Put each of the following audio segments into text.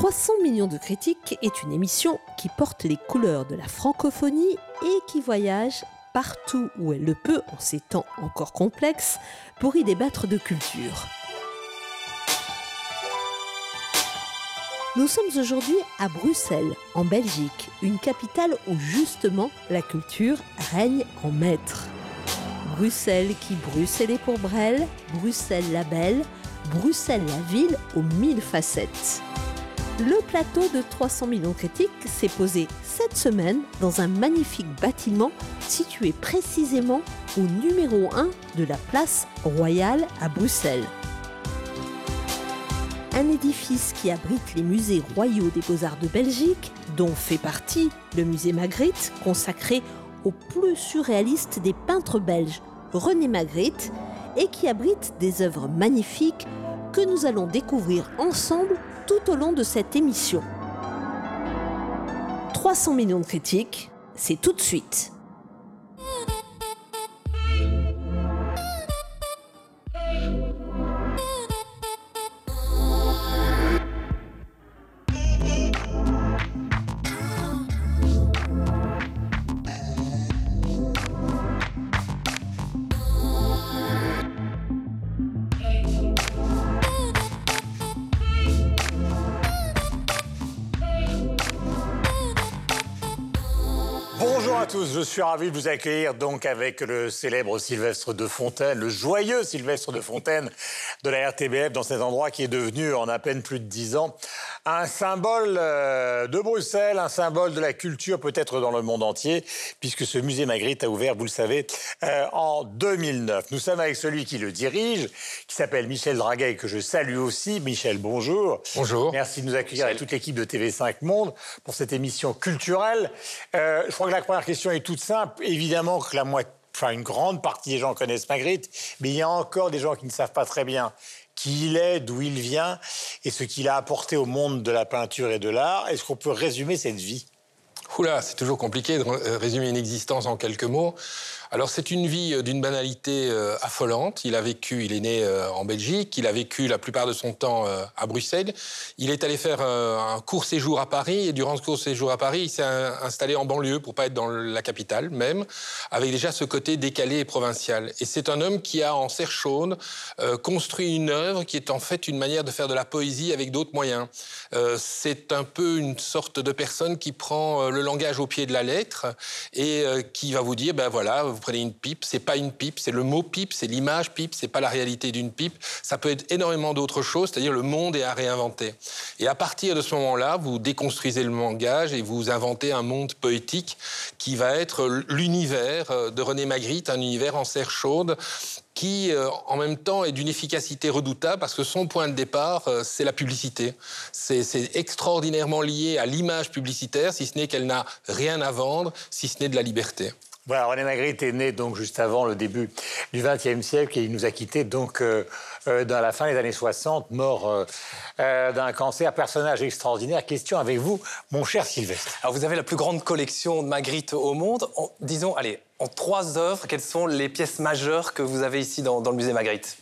300 millions de critiques est une émission qui porte les couleurs de la francophonie et qui voyage partout où elle le peut en ces temps encore complexes pour y débattre de culture. Nous sommes aujourd'hui à Bruxelles, en Belgique, une capitale où justement la culture règne en maître. Bruxelles qui Bruxelles pour Brel, Bruxelles la belle, Bruxelles la ville aux mille facettes. Le plateau de 300 millions critiques s'est posé cette semaine dans un magnifique bâtiment situé précisément au numéro 1 de la place royale à Bruxelles. Un édifice qui abrite les musées royaux des beaux-arts de Belgique, dont fait partie le musée Magritte, consacré au plus surréaliste des peintres belges, René Magritte, et qui abrite des œuvres magnifiques que nous allons découvrir ensemble tout au long de cette émission. 300 millions de critiques, c'est tout de suite. Tous, je suis ravi de vous accueillir donc avec le célèbre Sylvestre de Fontaine, le joyeux Sylvestre de Fontaine de la RTBF dans cet endroit qui est devenu en à peine plus de dix ans un symbole euh, de Bruxelles, un symbole de la culture peut-être dans le monde entier, puisque ce musée Magritte a ouvert, vous le savez, euh, en 2009. Nous sommes avec celui qui le dirige, qui s'appelle Michel Draguet, que je salue aussi. Michel, bonjour. Bonjour. Merci de nous accueillir et toute l'équipe de TV5 Monde pour cette émission culturelle. Euh, je crois que la première question est toute simple. Évidemment que la moitié enfin une grande partie des gens connaissent Magritte, mais il y a encore des gens qui ne savent pas très bien qui il est, d'où il vient et ce qu'il a apporté au monde de la peinture et de l'art. Est-ce qu'on peut résumer cette vie? Oula, c'est toujours compliqué de résumer une existence en quelques mots. Alors c'est une vie euh, d'une banalité euh, affolante. Il a vécu, il est né euh, en Belgique, il a vécu la plupart de son temps à Bruxelles. Il est allé faire un court séjour à Paris et durant ce court séjour à Paris, il s'est installé en banlieue pour pas être dans la capitale même, avec déjà ce côté décalé et provincial. Et c'est un homme qui a en serre chaude construit une œuvre qui est en fait une manière de faire de la poésie avec d'autres moyens. c'est un peu une sorte de personne qui prend le langage au pied de la lettre et qui va vous dire ben voilà prenez une pipe, c'est pas une pipe, c'est le mot pipe, c'est l'image pipe, c'est pas la réalité d'une pipe. Ça peut être énormément d'autres choses, c'est-à-dire le monde est à réinventer. Et à partir de ce moment-là, vous déconstruisez le langage et vous inventez un monde poétique qui va être l'univers euh, de René Magritte, un univers en serre chaude qui, euh, en même temps, est d'une efficacité redoutable parce que son point de départ, euh, c'est la publicité. C'est extraordinairement lié à l'image publicitaire, si ce n'est qu'elle n'a rien à vendre, si ce n'est de la liberté. Voilà, René Magritte est né donc juste avant le début du XXe siècle et il nous a quittés donc euh, euh, dans la fin des années 60, mort euh, d'un cancer, personnage extraordinaire. Question avec vous, mon cher Sylvestre. Alors vous avez la plus grande collection de Magritte au monde. disons, allez, en trois œuvres, quelles sont les pièces majeures que vous avez ici dans, dans le musée Magritte?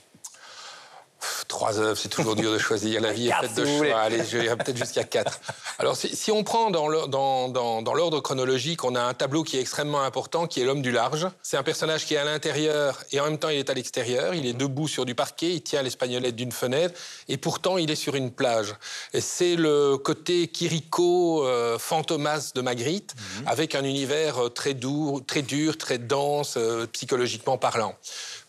Trois œuvres, c'est toujours dur de choisir. La vie est faite de choix. Allez, je vais peut-être jusqu'à quatre. Alors, si, on prend dans l'ordre chronologique, on a un tableau qui est extrêmement important, qui est l'homme du large. C'est un personnage qui est à l'intérieur et en même temps il est à l'extérieur. Il est debout sur du parquet, il tient l'espagnolette d'une fenêtre et pourtant il est sur une plage. Et c'est le côté Quirico, euh, fantomas de Magritte, mhm. avec un univers euh, très doux, très dur, très dense, euh, psychologiquement parlant.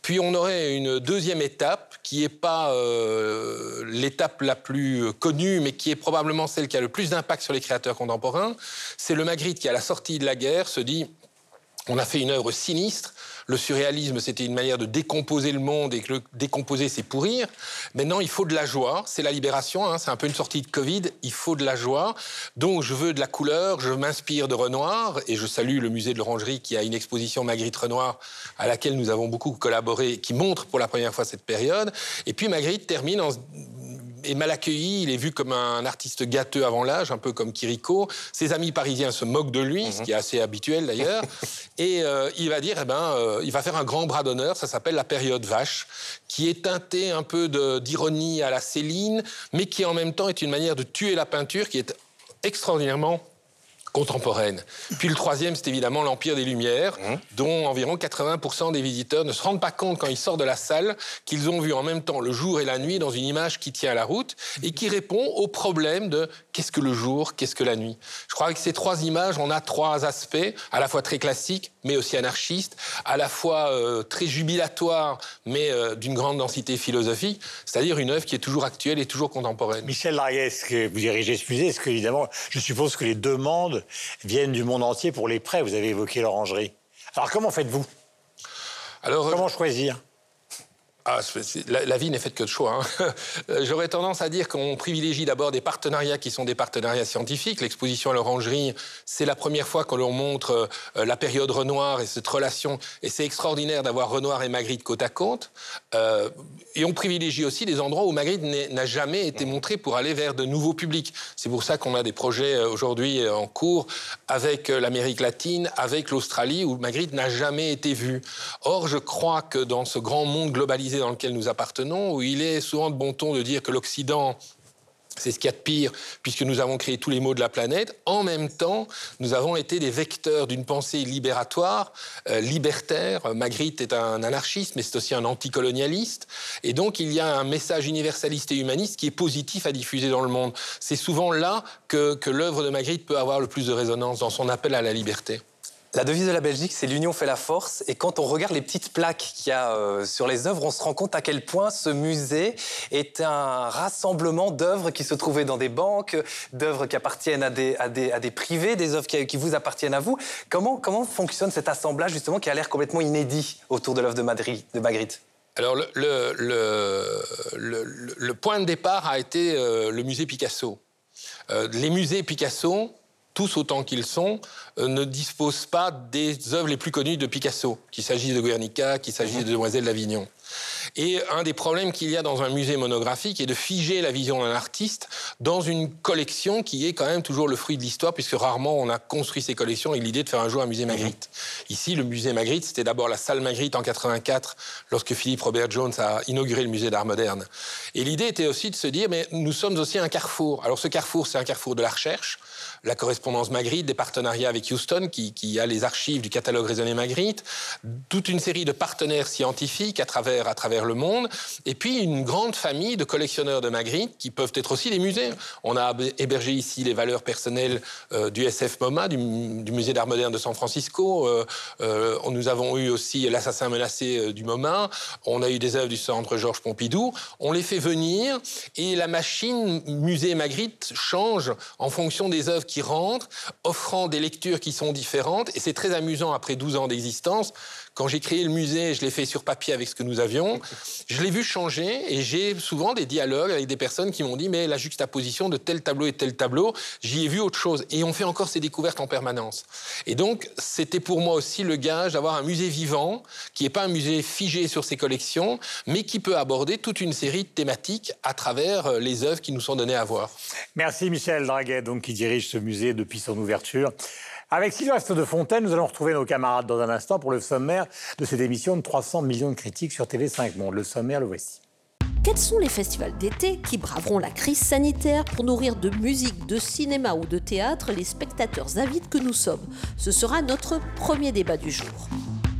Puis on aurait une deuxième étape qui n'est pas euh, l'étape la plus connue, mais qui est probablement celle qui a le plus d'impact sur les créateurs contemporains. C'est le Magritte qui, à la sortie de la guerre, se dit on a fait une œuvre sinistre, le surréalisme, c'était une manière de décomposer le monde et que le décomposer, c'est pourrir. Maintenant, il faut de la joie. C'est la libération. Hein. c'est un peu une sortie de Covid. Il faut de la joie. Donc, je veux de la couleur. Je m'inspire de Renoir. Et je salue le musée de l'Orangerie qui a une exposition Magritte Renoir à laquelle nous avons beaucoup collaboré, qui montre pour la première fois cette période. Et puis, Magritte termine en est mal accueilli, il est vu comme un artiste gâteux avant l'âge, un peu comme Kiriko. Ses amis parisiens se moquent de lui, ce qui est assez habituel d'ailleurs. Et euh, il va dire, eh ben, euh, il va faire un grand bras d'honneur, ça s'appelle la période vache, qui est teintée un peu d'ironie à la Céline, mais qui en même temps est une manière de tuer la peinture qui est extraordinairement contemporaine. Puis le troisième, c'est évidemment l'Empire des Lumières, mmh. dont environ 80% des visiteurs ne se rendent pas compte quand ils sortent de la salle qu'ils ont vu en même temps le jour et la nuit dans une image qui tient la route et qui répond au problème de qu'est-ce que le jour, qu'est-ce que la nuit? Je crois que ces trois images, on a trois aspects, à la fois très classiques, mais aussi anarchistes, à la fois euh, très jubilatoires, mais euh, d'une grande densité philosophique, c'est-à-dire une œuvre qui est toujours actuelle et toujours contemporaine. Michel Largues, que vous dirigez ce musée, est-ce que, évidemment, je suppose que les demandes viennent du monde entier pour les prêts? Vous avez évoqué l'orangerie. Alors comment faites-vous? Alors, Comment choisir? Ah, la, vie n'est faite que de choix. Hein. J'aurais tendance à dire qu'on privilégie d'abord des partenariats qui sont des partenariats scientifiques. L'exposition à l'Orangerie, c'est la première fois qu'on leur montre euh, la période Renoir et cette relation. Et c'est extraordinaire d'avoir Renoir et Magritte côte à côte. Euh, et on privilégie aussi des endroits où Magritte n'a jamais été montré pour aller vers de nouveaux publics. C'est pour ça qu'on a des projets euh, aujourd'hui en cours avec l'Amérique latine, avec l'Australie, où Magritte n'a jamais été vue. Or, je crois que dans ce grand monde globalisé dans lequel nous appartenons, où il est souvent de bon ton de dire que l'Occident c'est ce qu'il y a de pire, puisque nous avons créé tous les maux de la planète. En même temps, nous avons été des vecteurs d'une pensée libératoire, euh, libertaire. Magritte est un anarchiste, mais c'est aussi un anticolonialiste. Et donc, il y a un message universaliste et humaniste qui est positif à diffuser dans le monde. C'est souvent là que, que l'œuvre de Magritte peut avoir le plus de résonance, dans son appel à la liberté. La devise de la Belgique, c'est l'union fait la force. Et quand on regarde les petites plaques qu'il y a euh, sur les œuvres, on se rend compte à quel point ce musée est un rassemblement d'œuvres qui se trouvaient dans des banques, d'œuvres qui appartiennent à des, privés, des œuvres qui, vous appartiennent à vous. Comment, fonctionne cet assemblage justement qui a l'air complètement inédit autour de l'œuvre de, Madrid, de Magritte? Alors, le, point de départ a été euh, le musée Picasso. Euh, les musées Picasso, tous autant qu'ils sont, euh, ne disposent pas des œuvres les plus connues de Picasso, qu'il s'agisse de Guernica, qu'il s'agisse de Demoiselle d'Avignon. Et un des problèmes qu'il y a dans un musée monographique est de figer la vision d'un artiste dans une collection qui est quand même toujours le fruit de l'histoire, puisque rarement on a construit ces collections avec l'idée de faire un jour un musée Magritte. Ici, le musée Magritte, c'était d'abord la salle Magritte en 84, lorsque Philippe Robert Jones a inauguré le musée d'art moderne. Et l'idée était aussi de se dire, mais nous sommes aussi un carrefour. Alors ce carrefour, c'est un carrefour de la recherche, la correspondance Magritte, des partenariats avec Houston, qui, a les archives du catalogue raisonné Magritte, toute une série de partenaires scientifiques à travers, le monde, et puis une grande famille de collectionneurs de Magritte qui peuvent être aussi des musées. On a hébergé ici les valeurs personnelles euh, du SF MoMA, du, musée d'art moderne de San Francisco. Euh, euh, nous avons eu aussi l'assassin menacé du MoMA. On a eu des œuvres du centre Georges Pompidou. On les fait venir et la machine musée Magritte change en fonction des œuvres qui rentrent, offrant des lectures qui sont différentes. Et c'est très amusant, après 12 ans d'existence, quand j'ai créé le musée, je l'ai fait sur papier avec ce que nous avions. Je l'ai vu changer et j'ai souvent des dialogues avec des personnes qui m'ont dit mais la juxtaposition de tel tableau et tel tableau, j'y ai vu autre chose. Et on fait encore ces découvertes en permanence. Et donc c'était pour moi aussi le gage d'avoir un musée vivant qui n'est pas un musée figé sur ses collections, mais qui peut aborder toute une série de thématiques à travers euh, les œuvres qui nous sont données à voir. Merci Michel Draguet, donc qui dirige ce musée depuis son ouverture. Avec Sylvestre de Fontaine, nous allons retrouver nos camarades dans un instant pour le sommaire de cette émission de 300 millions de critiques sur TV5 Monde. Le sommaire, le voici. Quels sont les festivals d'été qui braveront la crise sanitaire pour nourrir de musique, de cinéma ou de théâtre les spectateurs avides que nous sommes? Ce sera notre premier débat du jour.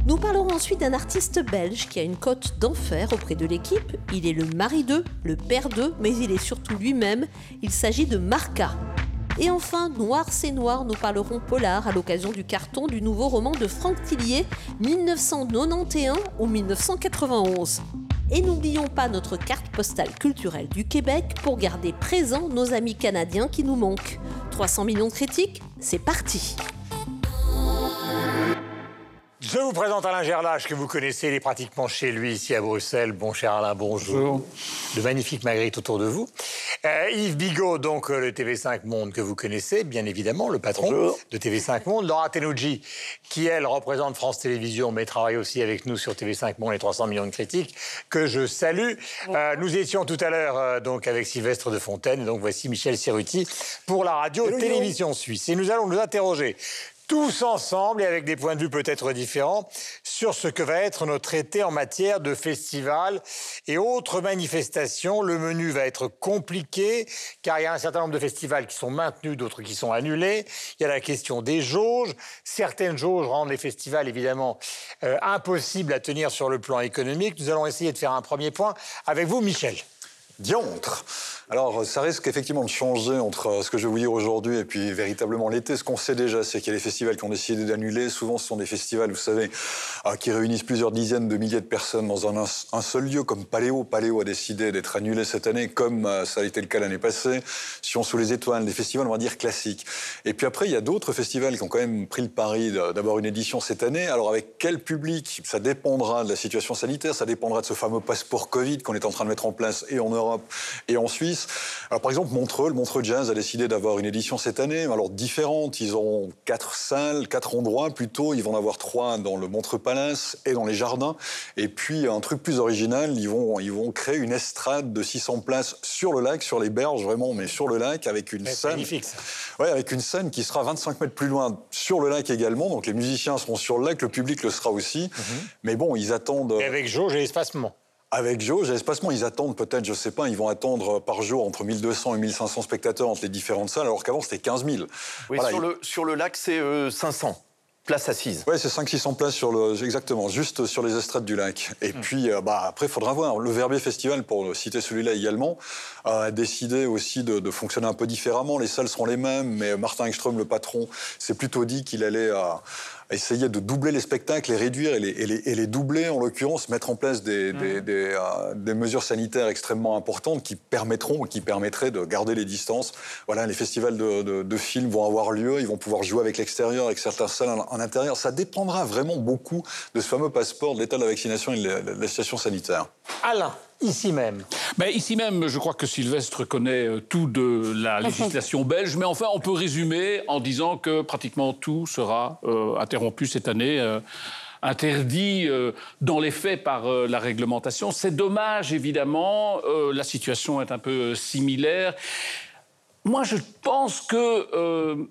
Nous parlerons ensuite d'un artiste belge qui a une cote d'enfer auprès de l'équipe. Il est le mari d'eux, le père d'eux, mais il est surtout lui-même. Il s'agit de Marca. Et enfin, Noir c'est Noir, nous parlerons polar à l'occasion du carton du nouveau roman de Franck Tillier, 1991 ou 1991. Et n'oublions pas notre carte postale culturelle du Québec pour garder présents nos amis canadiens qui nous manquent. 300 millions de critiques, c'est parti je vous présente Alain Gerlache, que vous connaissez, il est pratiquement chez lui ici à Bruxelles. Bon cher Alain, bonjour. bonjour. De magnifiques Magritte autour de vous. Euh, Yves Bigot, donc euh, le TV5 Monde que vous connaissez, bien évidemment, le patron de TV5 Monde. Laura Tenouji, qui elle représente France Télévisions, mais travaille aussi avec nous sur TV5 Monde, les 300 millions de critiques, que je salue. Euh, nous étions tout à l'heure donc avec Sylvestre de Fontaine, et donc voici Michel Serruti pour la radio-télévision suisse. Et nous allons nous interroger tous ensemble et avec des points de vue peut-être différents sur ce que va être notre été en matière de festivals et autres manifestations. Le menu va être compliqué car il y a un certain nombre de festivals qui sont maintenus, d'autres qui sont annulés. Il y a la question des jauges. Certaines jauges rendent les festivals évidemment euh, impossibles à tenir sur le plan économique. Nous allons essayer de faire un premier point avec vous, Michel. Diantre alors, ça risque effectivement de changer entre euh, ce que je vais vous dire aujourd'hui et puis véritablement l'été. Ce qu'on sait déjà, c'est qu'il y a des festivals qui ont décidé d'annuler. Souvent, ce sont des festivals, vous savez, euh, qui réunissent plusieurs dizaines de milliers de personnes dans un, seul lieu, comme Paléo. Paléo a décidé d'être annulé cette année, comme euh, ça a été le cas l'année passée. Sion sous les étoiles, des festivals, on va dire, classiques. Et puis après, il y a d'autres festivals qui ont quand même pris le pari d'avoir une édition cette année. Alors, avec quel public? Ça dépendra de la situation sanitaire, ça dépendra de ce fameux passeport Covid qu'on est en train de mettre en place et en Europe et en Suisse. Alors, par exemple, Montreux, le Montreux Jazz a décidé d'avoir une édition cette année, alors différente. Ils ont quatre salles, quatre endroits plutôt. Ils vont en avoir trois dans le Montreux Palace et dans les jardins. Et puis, un truc plus original, ils vont, ils vont créer une estrade de 600 places sur le lac, sur les berges vraiment, mais sur le lac, avec une scène. Magnifique. Ouais, avec une scène qui sera 25 mètres plus loin sur le lac également. Donc, les musiciens seront sur le lac, le public le sera aussi. Mhm. Mais bon, ils attendent. Et avec jauge et espacement. Avec jauge espacement, ils attendent peut-être, je sais pas, ils vont attendre par jour entre 1200 et 1500 spectateurs entre les différentes salles, alors qu'avant c'était 15 000. Oui, sur, le, sur le lac, c'est 500 euh, places assises. Oui, c'est 500-600 places sur le, exactement, juste sur les estrades du lac. Et hmm. puis, euh, bah, après, il faudra voir. Le Verbier Festival, pour citer celui-là également, a décidé aussi de, de, fonctionner un peu différemment. Les salles seront les mêmes, mais Martin Engström, le patron, s'est plutôt dit qu'il allait euh, essayer de doubler les spectacles, les réduire et les, et les, doubler, en l'occurrence, mettre en place des, mmh. euh, des, mesures sanitaires extrêmement importantes qui permettront, qui permettraient de garder les distances. Voilà, les festivals de, de, films vont avoir lieu, ils vont pouvoir jouer avec l'extérieur, avec certaines salles en, intérieur. Ça dépendra vraiment beaucoup de ce fameux passeport de l'état de la vaccination et de la situation sanitaire. Alain ici même mais Ici même, je crois que Sylvestre connaît euh, tout de la législation belge, mais enfin, on peut résumer en disant que pratiquement tout sera euh, interrompu cette année. Euh, interdit dans les faits par la réglementation. C'est dommage, évidemment. la situation est un peu similaire. Moi, je pense que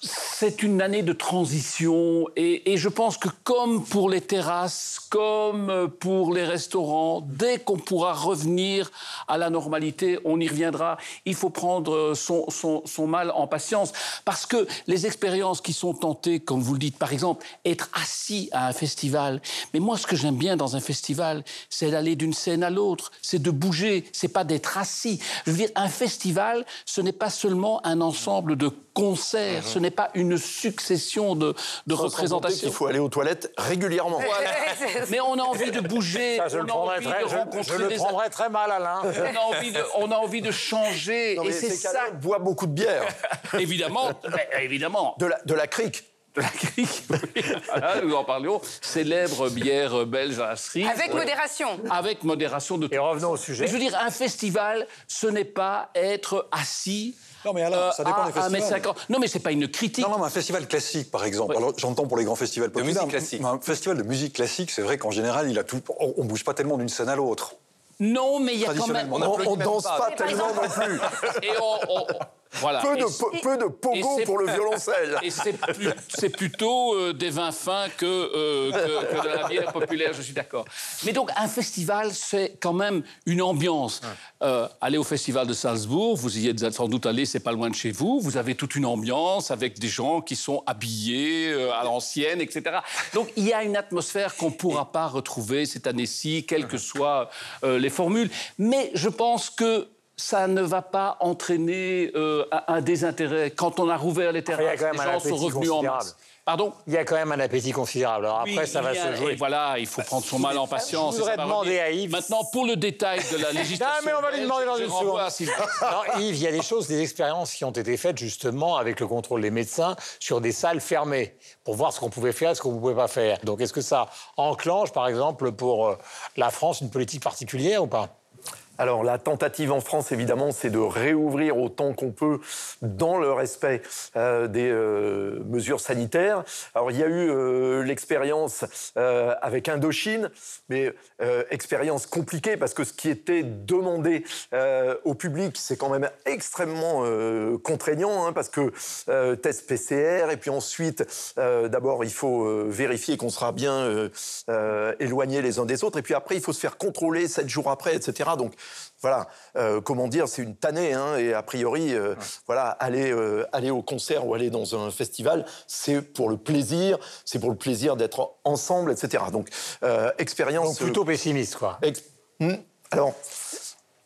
c'est une année de transition et, je pense que comme pour les terrasses, comme pour les restaurants, dès qu'on pourra revenir à la normalité, on y reviendra. Il faut prendre son, son, mal en patience parce que les expériences qui sont tentées, comme vous le dites, par exemple, être assis à un festival. Mais moi, ce que j'aime bien dans un festival, c'est d'aller d'une scène à l'autre, c'est de bouger, c'est pas d'être assis. Je veux dire, un festival, ce n'est pas seulement un ensemble de concerts, ce n'est pas une succession de, de représentations. Il faut aller aux toilettes régulièrement. Mais on a envie de bouger. je, le, prendrais très, mal, Alain. On a envie de, on a envie de changer. et c'est ça. boit beaucoup de bière. évidemment, évidemment. De la, de la crique de la crique. nous en parlions. Célèbre bière belge à Astrid. Avec modération. Avec modération de Et revenons au sujet. je veux dire, un festival, ce n'est pas être assis non, mais alors, ça dépend des festivals. Non, mais c'est pas une critique. Non, non, mais un festival classique, par exemple. Alors, j'entends pour les grands festivals populaires. De musique classique. Un festival de musique classique, c'est vrai qu'en général, il a tout. On, ne bouge pas tellement d'une scène à l'autre. Non, mais il y a quand même. On, on, danse pas, tellement non plus. Et on, voilà. Peu, de, peu de pogo pour le violoncelle. Et c'est plutôt euh, des vins fins que, euh, que, de la bière populaire, je suis d'accord. Mais donc, un festival, c'est quand même une ambiance. Euh, aller au festival de Salzbourg, vous y êtes sans doute allé, c'est pas loin de chez vous. Vous avez toute une ambiance avec des gens qui sont habillés à l'ancienne, etc. Donc, il y a une atmosphère qu'on ne pourra pas retrouver cette année-ci, quelles que soient les formules. Mais je pense que ça ne va pas entraîner euh, un désintérêt. Quand on a rouvert les terrasses, les gens sont revenus en masse. Pardon? Il y a quand même un appétit considérable. Alors après, ça va se jouer. voilà, il faut prendre son mal en patience. Je voudrais demander à Yves. Maintenant, pour le détail de la législation. non, mais on va lui demander dans une seconde. Yves, il y a des choses, des expériences qui ont été faites justement avec le contrôle des médecins sur des salles fermées pour voir ce qu'on pouvait faire et ce qu'on ne pouvait pas faire. Donc, est-ce que ça enclenche, par exemple, pour euh, la France, une politique particulière ou pas? Alors la tentative en France, évidemment, c'est de réouvrir autant qu'on peut dans le respect euh, des euh, mesures sanitaires. Alors il y a eu euh, l'expérience avec Indochine, mais expérience compliquée parce que ce qui était demandé au public, c'est quand même extrêmement contraignant hein, parce que test PCR et puis ensuite, d'abord il faut vérifier qu'on sera bien éloignés les uns des autres et puis après il faut se faire contrôler sept jours après, etc. Donc voilà, euh, comment dire, c'est une tannée, hein, et a priori, euh, voilà, aller, euh, aller au concert ou aller dans un festival, c'est pour le plaisir, c'est pour le plaisir d'être ensemble, etc. Donc, expérience. Plutôt pessimiste, quoi. Hmm, alors,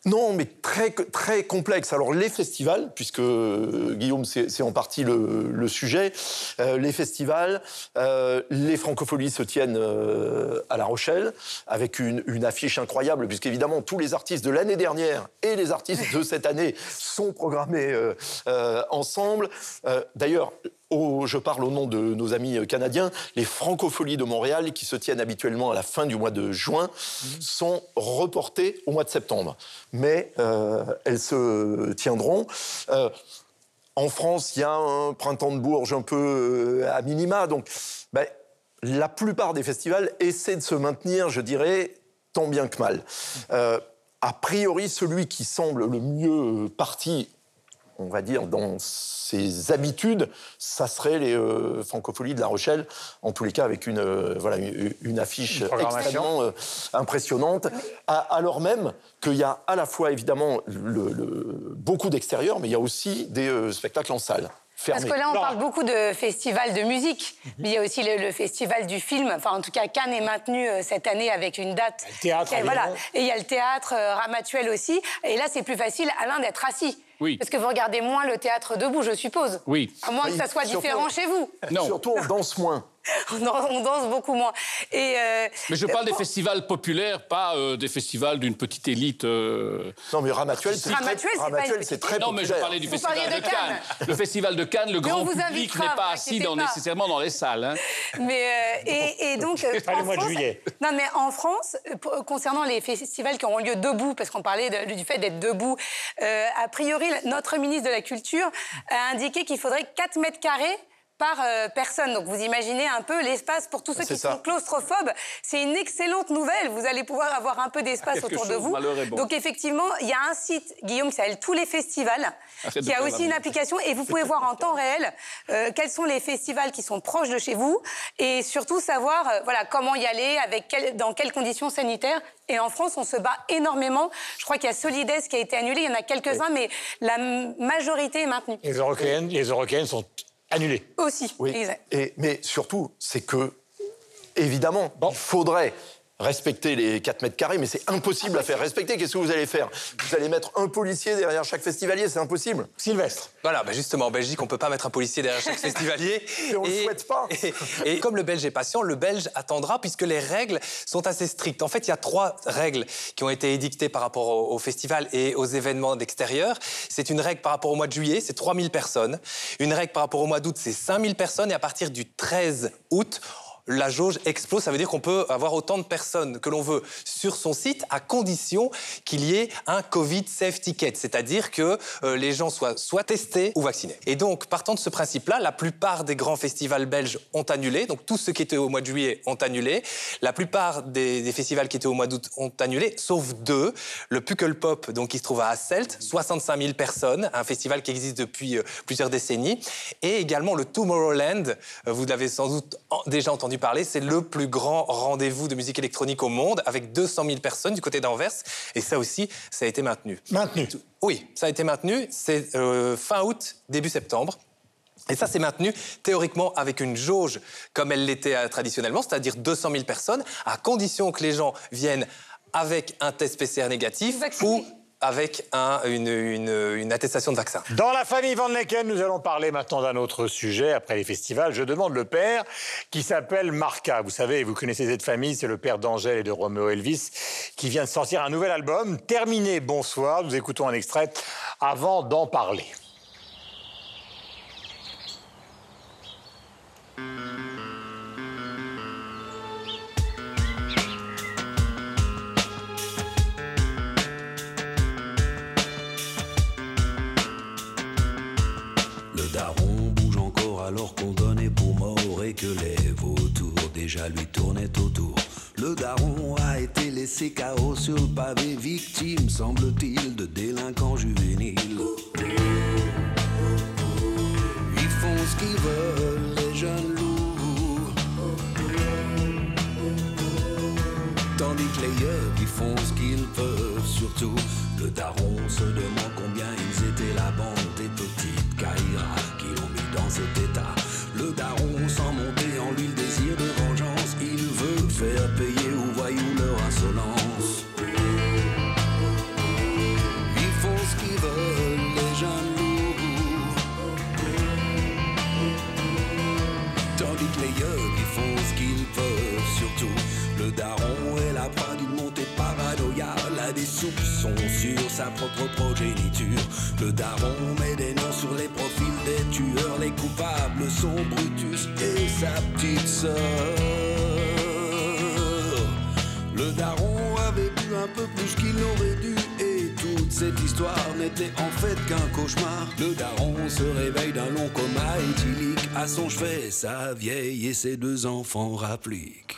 non, mais très, très complexe. Alors les festivals, puisque euh, Guillaume, c'est en partie le, sujet, euh, les festivals, euh, les francopholies se tiennent à La Rochelle, avec une, une affiche incroyable, puisqu'évidemment tous les artistes de l'année dernière et les artistes de cette année sont programmés ensemble. D'ailleurs, je parle au nom de nos amis euh, canadiens, les francopholies de Montréal, qui se tiennent habituellement à la fin du mois de juin, mhm. sont reportées au mois de septembre. Mais euh, elles se tiendront. Euh, en France, il y a un printemps de Bourges un peu à minima. Donc, ben, la plupart des festivals essaient de se maintenir, je dirais, tant bien que mal. a priori, celui qui semble le mieux parti on va dire, dans ses habitudes, ça serait les euh, francopholies de La Rochelle, en tous les cas avec une, euh, voilà, une, affiche extrêmement euh, impressionnante, alors même qu'il y a à la fois évidemment beaucoup d'extérieur, mais il y a aussi des spectacles en salle. Parce que là, on parle beaucoup de festivals de musique, mais il y a aussi le, festival du film. Enfin, en tout cas, Cannes est maintenu euh, cette année avec une date. Le théâtre, voilà. Et il y a le théâtre euh, Ramatuel aussi. Et là, c'est plus facile, Alain, d'être assis. Oui. Parce que vous regardez moins le théâtre debout, je suppose. Oui. À moins que ça soit différent chez vous. Non. Surtout, on danse moins. On danse beaucoup moins. Et euh, mais je parle des festivals populaires, pas euh, des festivals d'une petite élite. Euh, non, mais Ramatuel, c'est très, très, Non, mais je parlais du festival de, Cannes. Le festival de Cannes, le grand public n'est pas assis dans, nécessairement dans les salles. Hein. Mais, et, donc, le mois de juillet. Non, mais en France, concernant les festivals qui auront lieu debout, parce qu'on parlait du fait d'être debout, a priori, notre ministre de la Culture a indiqué qu'il faudrait 4 mètres carrés par euh, personne. Donc vous imaginez un peu l'espace pour tous ceux qui sont claustrophobes. C'est une excellente nouvelle. Vous allez pouvoir avoir un peu d'espace autour de vous. Donc effectivement, il y a un site, Guillaume, qui s'appelle Tous les festivals, qui a aussi une application et vous pouvez voir en temps réel euh, quels sont les festivals qui sont proches de chez vous et surtout savoir euh, voilà comment y aller, avec dans quelles conditions sanitaires. Et en France, on se bat énormément. Je crois qu'il y a Solides qui a été annulé. Il y en a quelques-uns, mais la majorité est maintenue. Les Européennes, les Européennes sont annulé. Aussi, oui. Et, mais surtout, c'est que, évidemment, il faudrait respecter les 4 mètres carrés, mais c'est impossible à faire respecter. Qu'est-ce que vous allez faire? Vous allez mettre un policier derrière chaque festivalier, c'est impossible. Sylvestre. Voilà, bah justement, en Belgique, on ne peut pas mettre un policier derrière chaque festivalier. et on ne le souhaite pas. Et, comme le Belge est patient, le Belge attendra puisque les règles sont assez strictes. En fait, il y a trois règles qui ont été édictées par rapport au, au festival et aux événements d'extérieur. C'est une règle par rapport au mois de juillet, c'est 3000 personnes. Une règle par rapport au mois d'août, c'est 5000 personnes. Et à partir du 13 août, la jauge explose. Ça veut dire qu'on peut avoir autant de personnes que l'on veut sur son site à condition qu'il y ait un Covid Safe Ticket, c'est-à-dire que euh, les gens soient soit testés ou vaccinés. Et donc, partant de ce principe-là, la plupart des grands festivals belges ont annulé. Donc, tous ceux qui étaient au mois de juillet ont annulé. La plupart des, festivals qui étaient au mois d'août ont annulé, sauf deux. Le Pukkelpop, donc qui se trouve à Hasselt, 65 000 personnes, un festival qui existe depuis euh, plusieurs décennies, et également le Tomorrowland. Euh, vous l'avez sans doute déjà entendu parler, c'est le plus grand rendez-vous de musique électronique au monde, avec 200 000 personnes du côté d'Anvers. Et ça aussi, ça a été maintenu. Maintenu Oui, ça a été maintenu. C'est euh, fin août, début septembre. Et ça, c'est maintenu théoriquement avec une jauge comme elle l'était euh, traditionnellement, c'est-à-dire 200 000 personnes, à condition que les gens viennent avec un test PCR négatif ou avec une, attestation de vaccin. Dans la famille Van Lecken, nous allons parler maintenant d'un autre sujet. Après les festivals, je demande le père qui s'appelle Marca. Vous savez, vous connaissez cette famille, c'est le père d'Angèle et de Romeo Elvis qui vient de sortir un nouvel album. Terminé, bonsoir. Nous écoutons un extrait avant d'en parler. Lui tournaient autour. Le daron a été laissé chaos sur le pavé, victime, semble-t-il, de délinquants juvéniles. Ils font ce qu'ils veulent, les jeunes loups. Tandis que les yeux, ils font ce qu'ils peuvent, surtout. Le daron se demande combien ils étaient la bande des petites Kaira qui l'ont mis dans cet état. Propre progéniture. Le daron met des noms sur les profils des tueurs, les coupables sont Brutus et sa petite sœur. Le daron avait bu un peu plus qu'il n'aurait dû et toute cette histoire n'était en fait qu'un cauchemar. Le daron se réveille d'un long coma éthylique. À son chevet, sa vieille et ses deux enfants rappliquent.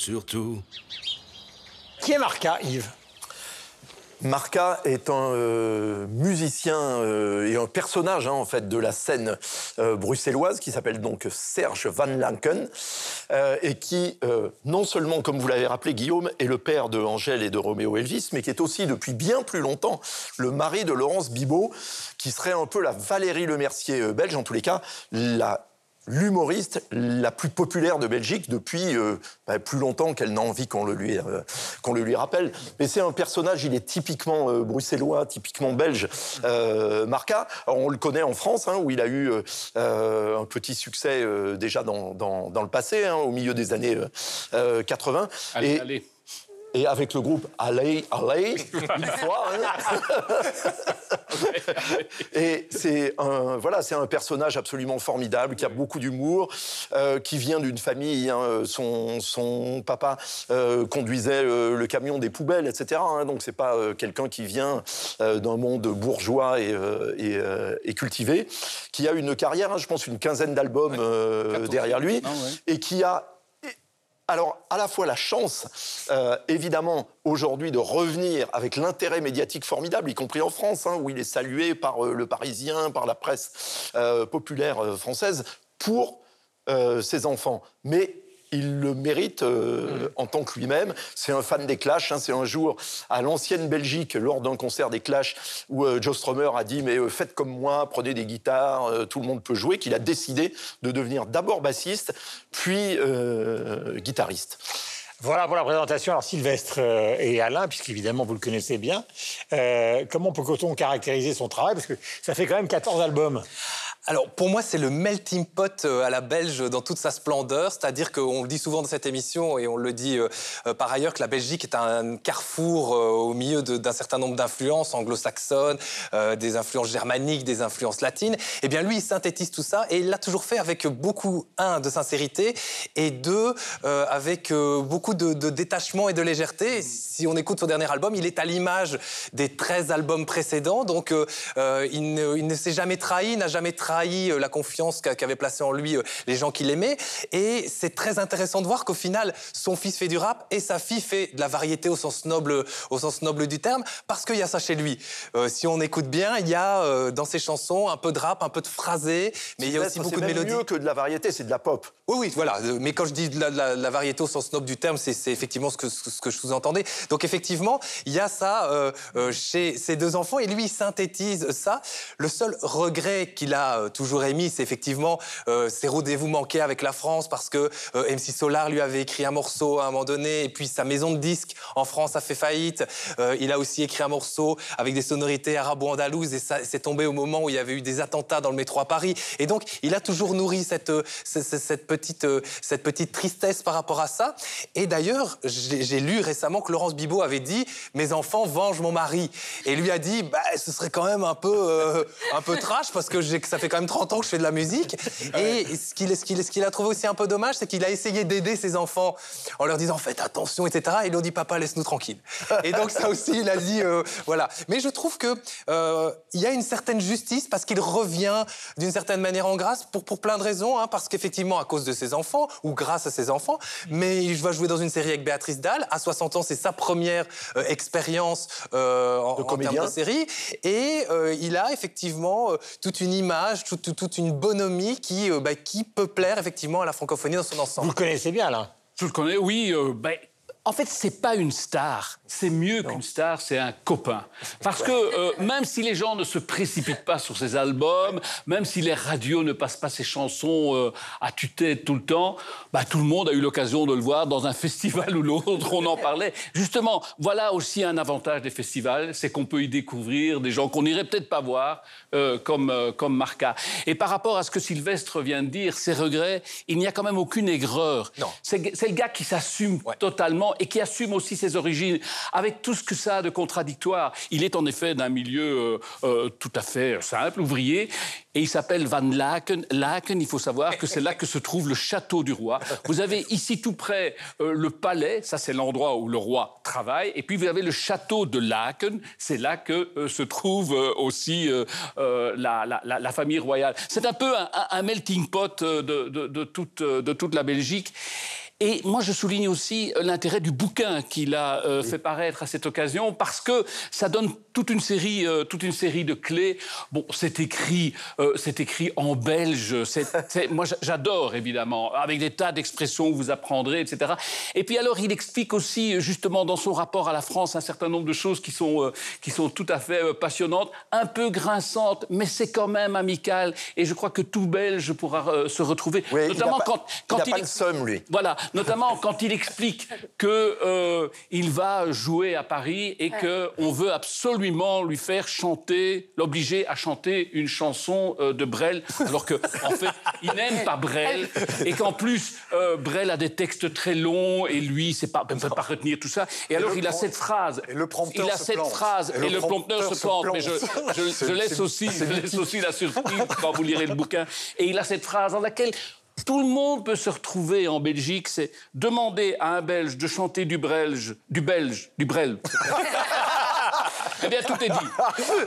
Surtout. Qui est Marca, Yves? Marca est un euh, musicien euh, et un personnage hein, en fait de la scène euh, bruxelloise qui s'appelle donc Serge Van Lanken euh, et qui euh, non seulement comme vous l'avez rappelé Guillaume est le père de Angèle et de Roméo Elvis mais qui est aussi depuis bien plus longtemps le mari de Laurence Bibot qui serait un peu la Valérie Lemercier euh, belge en tous les cas la l'humoriste la plus populaire de Belgique depuis euh, bah, plus longtemps qu'elle n'a envie qu'on le lui euh, qu'on le lui rappelle. Mais c'est un personnage, il est typiquement euh, bruxellois, typiquement belge. Marca, Alors, on le connaît en France, hein, où il a eu un petit succès déjà dans, dans, dans le passé, hein, au milieu des années euh, euh, 80. Allez, et, allez. Et avec le groupe Allez, Allez, une fois. hein. Et c'est un, voilà, c'est un personnage absolument formidable, qui a beaucoup d'humour, euh, qui vient d'une famille. hein, son, son papa euh, conduisait euh, le camion des poubelles, etc. hein, donc c'est pas quelqu'un qui vient d'un monde bourgeois et, et, et cultivé, qui a une carrière, hein, je pense, une quinzaine d'albums 14. derrière lui, Ah ouais. et qui a alors, à la fois la chance, euh, évidemment, aujourd'hui, de revenir avec l'intérêt médiatique formidable, y compris en France, hein, où il est salué par euh, le Parisien, par la presse euh, populaire française, pour ses enfants. Mais il le mérite euh, en tant que lui-même. C'est un fan des Clash. hein. C'est un jour à l'ancienne Belgique, lors d'un concert des Clash, où euh, Joe Strummer a dit Mais euh, faites comme moi, prenez des guitares, tout le monde peut jouer, qu'il a décidé de devenir d'abord bassiste, puis guitariste. Voilà pour la présentation. Alors Sylvestre et Alain, puisqu'évidemment vous le connaissez bien, comment peut-on caractériser son travail? Parce que ça fait quand même 14 albums. Alors pour moi, c'est le melting pot euh, à la belge dans toute sa splendeur. C'est-à-dire qu'on le dit souvent dans cette émission et on le dit euh, euh, par ailleurs que la Belgique est un carrefour au milieu d'un certain nombre d'influences anglo-saxonnes, des influences germaniques, des influences latines. Eh bien lui, il synthétise tout ça et il l'a toujours fait avec beaucoup, un, de sincérité et deux, avec beaucoup de, détachement et de légèreté. Si on écoute son dernier album, il est à l'image des 13 albums précédents. Donc il ne, ne s'est jamais trahi, n'a jamais trahi euh, la confiance qu'a- qu'avaient placée en lui euh, les gens qui l'aimaient. Et c'est très intéressant de voir qu'au final, son fils fait du rap et sa fille fait de la variété au sens noble, au sens noble du terme, parce qu'il y a ça chez lui. Euh, si on écoute bien, il y a euh, dans ses chansons un peu de rap, un peu de phrasé, mais il y a aussi beaucoup c'est de mélodies. mieux que de la variété, c'est de la pop. Oui, oui, voilà. Euh, Mais quand je dis de la, de la- de la variété au sens noble du terme, c'est c'est effectivement ce que, ce que je sous-entendais. Donc effectivement, il y a ça euh, chez ces deux enfants et lui, il synthétise ça. Le seul regret qu'il a euh, toujours émis, c'est effectivement euh, ses rendez-vous manqués avec la France parce que euh, MC Solar lui avait écrit un morceau à un moment donné et puis sa maison de disques en France a fait faillite. Il a aussi écrit un morceau avec des sonorités arabo-andalouses et ça c'est tombé au moment où il y avait eu des attentats dans le métro à Paris. Et donc il a toujours nourri cette, ce- ce- cette, petite, cette petite tristesse par rapport à ça. Et d'ailleurs, j'ai lu récemment que Laurence Bibot avait dit Mes enfants vengent mon mari. Et lui a dit bah, Ce serait quand même un peu, un peu trash parce que ça fait quand même 30 ans que je fais de la musique. Et ce qu'il ce a trouvé aussi un peu dommage, c'est qu'il a essayé d'aider ses enfants en leur disant Faites attention, etc. Et ils lui ont dit Papa, laisse-nous tranquille. Et donc, ça aussi, il a dit euh, Voilà. Mais je trouve qu'il il y a une certaine justice parce qu'il revient d'une certaine manière en grâce pour, pour plein de raisons. hein, parce qu'effectivement, à cause de ses enfants ou grâce à ses enfants, mais il va jouer dans une série avec Béatrice Dalle. À 60 ans, c'est sa première euh, expérience euh, en, en termes de série. Et euh, il a effectivement euh, toute une image, toute, toute une bonhomie qui, euh, bah, qui peut plaire effectivement à la francophonie dans son Vous ensemble. le connaissez bien, là Je le connais, oui. euh, ben, en fait, c'est pas une star. C'est mieux qu'une star, c'est un copain. Parce que euh, même si les gens ne se précipitent pas sur ses albums, même si les radios ne passent pas ses chansons euh, à tue-tête tout le temps, bah, tout le monde a eu l'occasion de le voir dans un festival ou l'autre, on en parlait. Justement, voilà aussi un avantage des festivals, c'est qu'on peut y découvrir des gens qu'on n'irait peut-être pas voir, euh, comme, comme Marca. Et par rapport à ce que Sylvestre vient de dire, ses regrets, il n'y a quand même aucune aigreur. C'est c'est le gars qui s'assume Ouais. totalement et qui assume aussi ses origines, avec tout ce que ça a de contradictoire. Il est en effet d'un milieu euh, euh, tout à fait simple, ouvrier, et il s'appelle Van Laken. Laken, il faut savoir que c'est là que se trouve le château du roi. Vous avez ici tout près euh, le palais, ça c'est l'endroit où le roi travaille, et puis vous avez le château de Laken, c'est là que se trouve aussi la, famille royale. C'est un peu un, melting pot de toute la Belgique. Et moi, je souligne aussi euh, l'intérêt du bouquin qu'il a euh, fait paraître à cette occasion, parce que ça donne toute une série, euh, toute une série de clés. Bon, c'est écrit, euh, c'est écrit en belge. moi, j'a- j'adore évidemment, avec des tas d'expressions que vous apprendrez, etc. Et puis alors, il explique aussi, justement, dans son rapport à la France, un certain nombre de choses qui sont, qui sont tout à fait passionnantes, un peu grinçantes, mais c'est quand même amical. Et je crois que tout Belge pourra se retrouver, Oui, notamment il a pas, quand, quand il a pas il le seum, lui. voilà, notamment quand il explique que euh, il va jouer à Paris et que on veut absolument lui faire chanter, l'obliger à chanter une chanson euh, de Brel, alors que en fait il n'aime pas Brel et qu'en plus euh, Brel a des textes très longs et lui c'est pas ne peut pas retenir tout ça. Et, alors il a cette phrase, et le prompteur il a se cette plante. phrase Et et, le le prompteur se se plante. Mais je, je- laisse aussi, je laisse aussi la surprise quand vous lirez le bouquin. Et il a cette phrase dans laquelle tout le monde peut se retrouver en Belgique, c'est demander à un Belge de chanter du Belge, du Belge, du Brel. eh bien, tout est dit.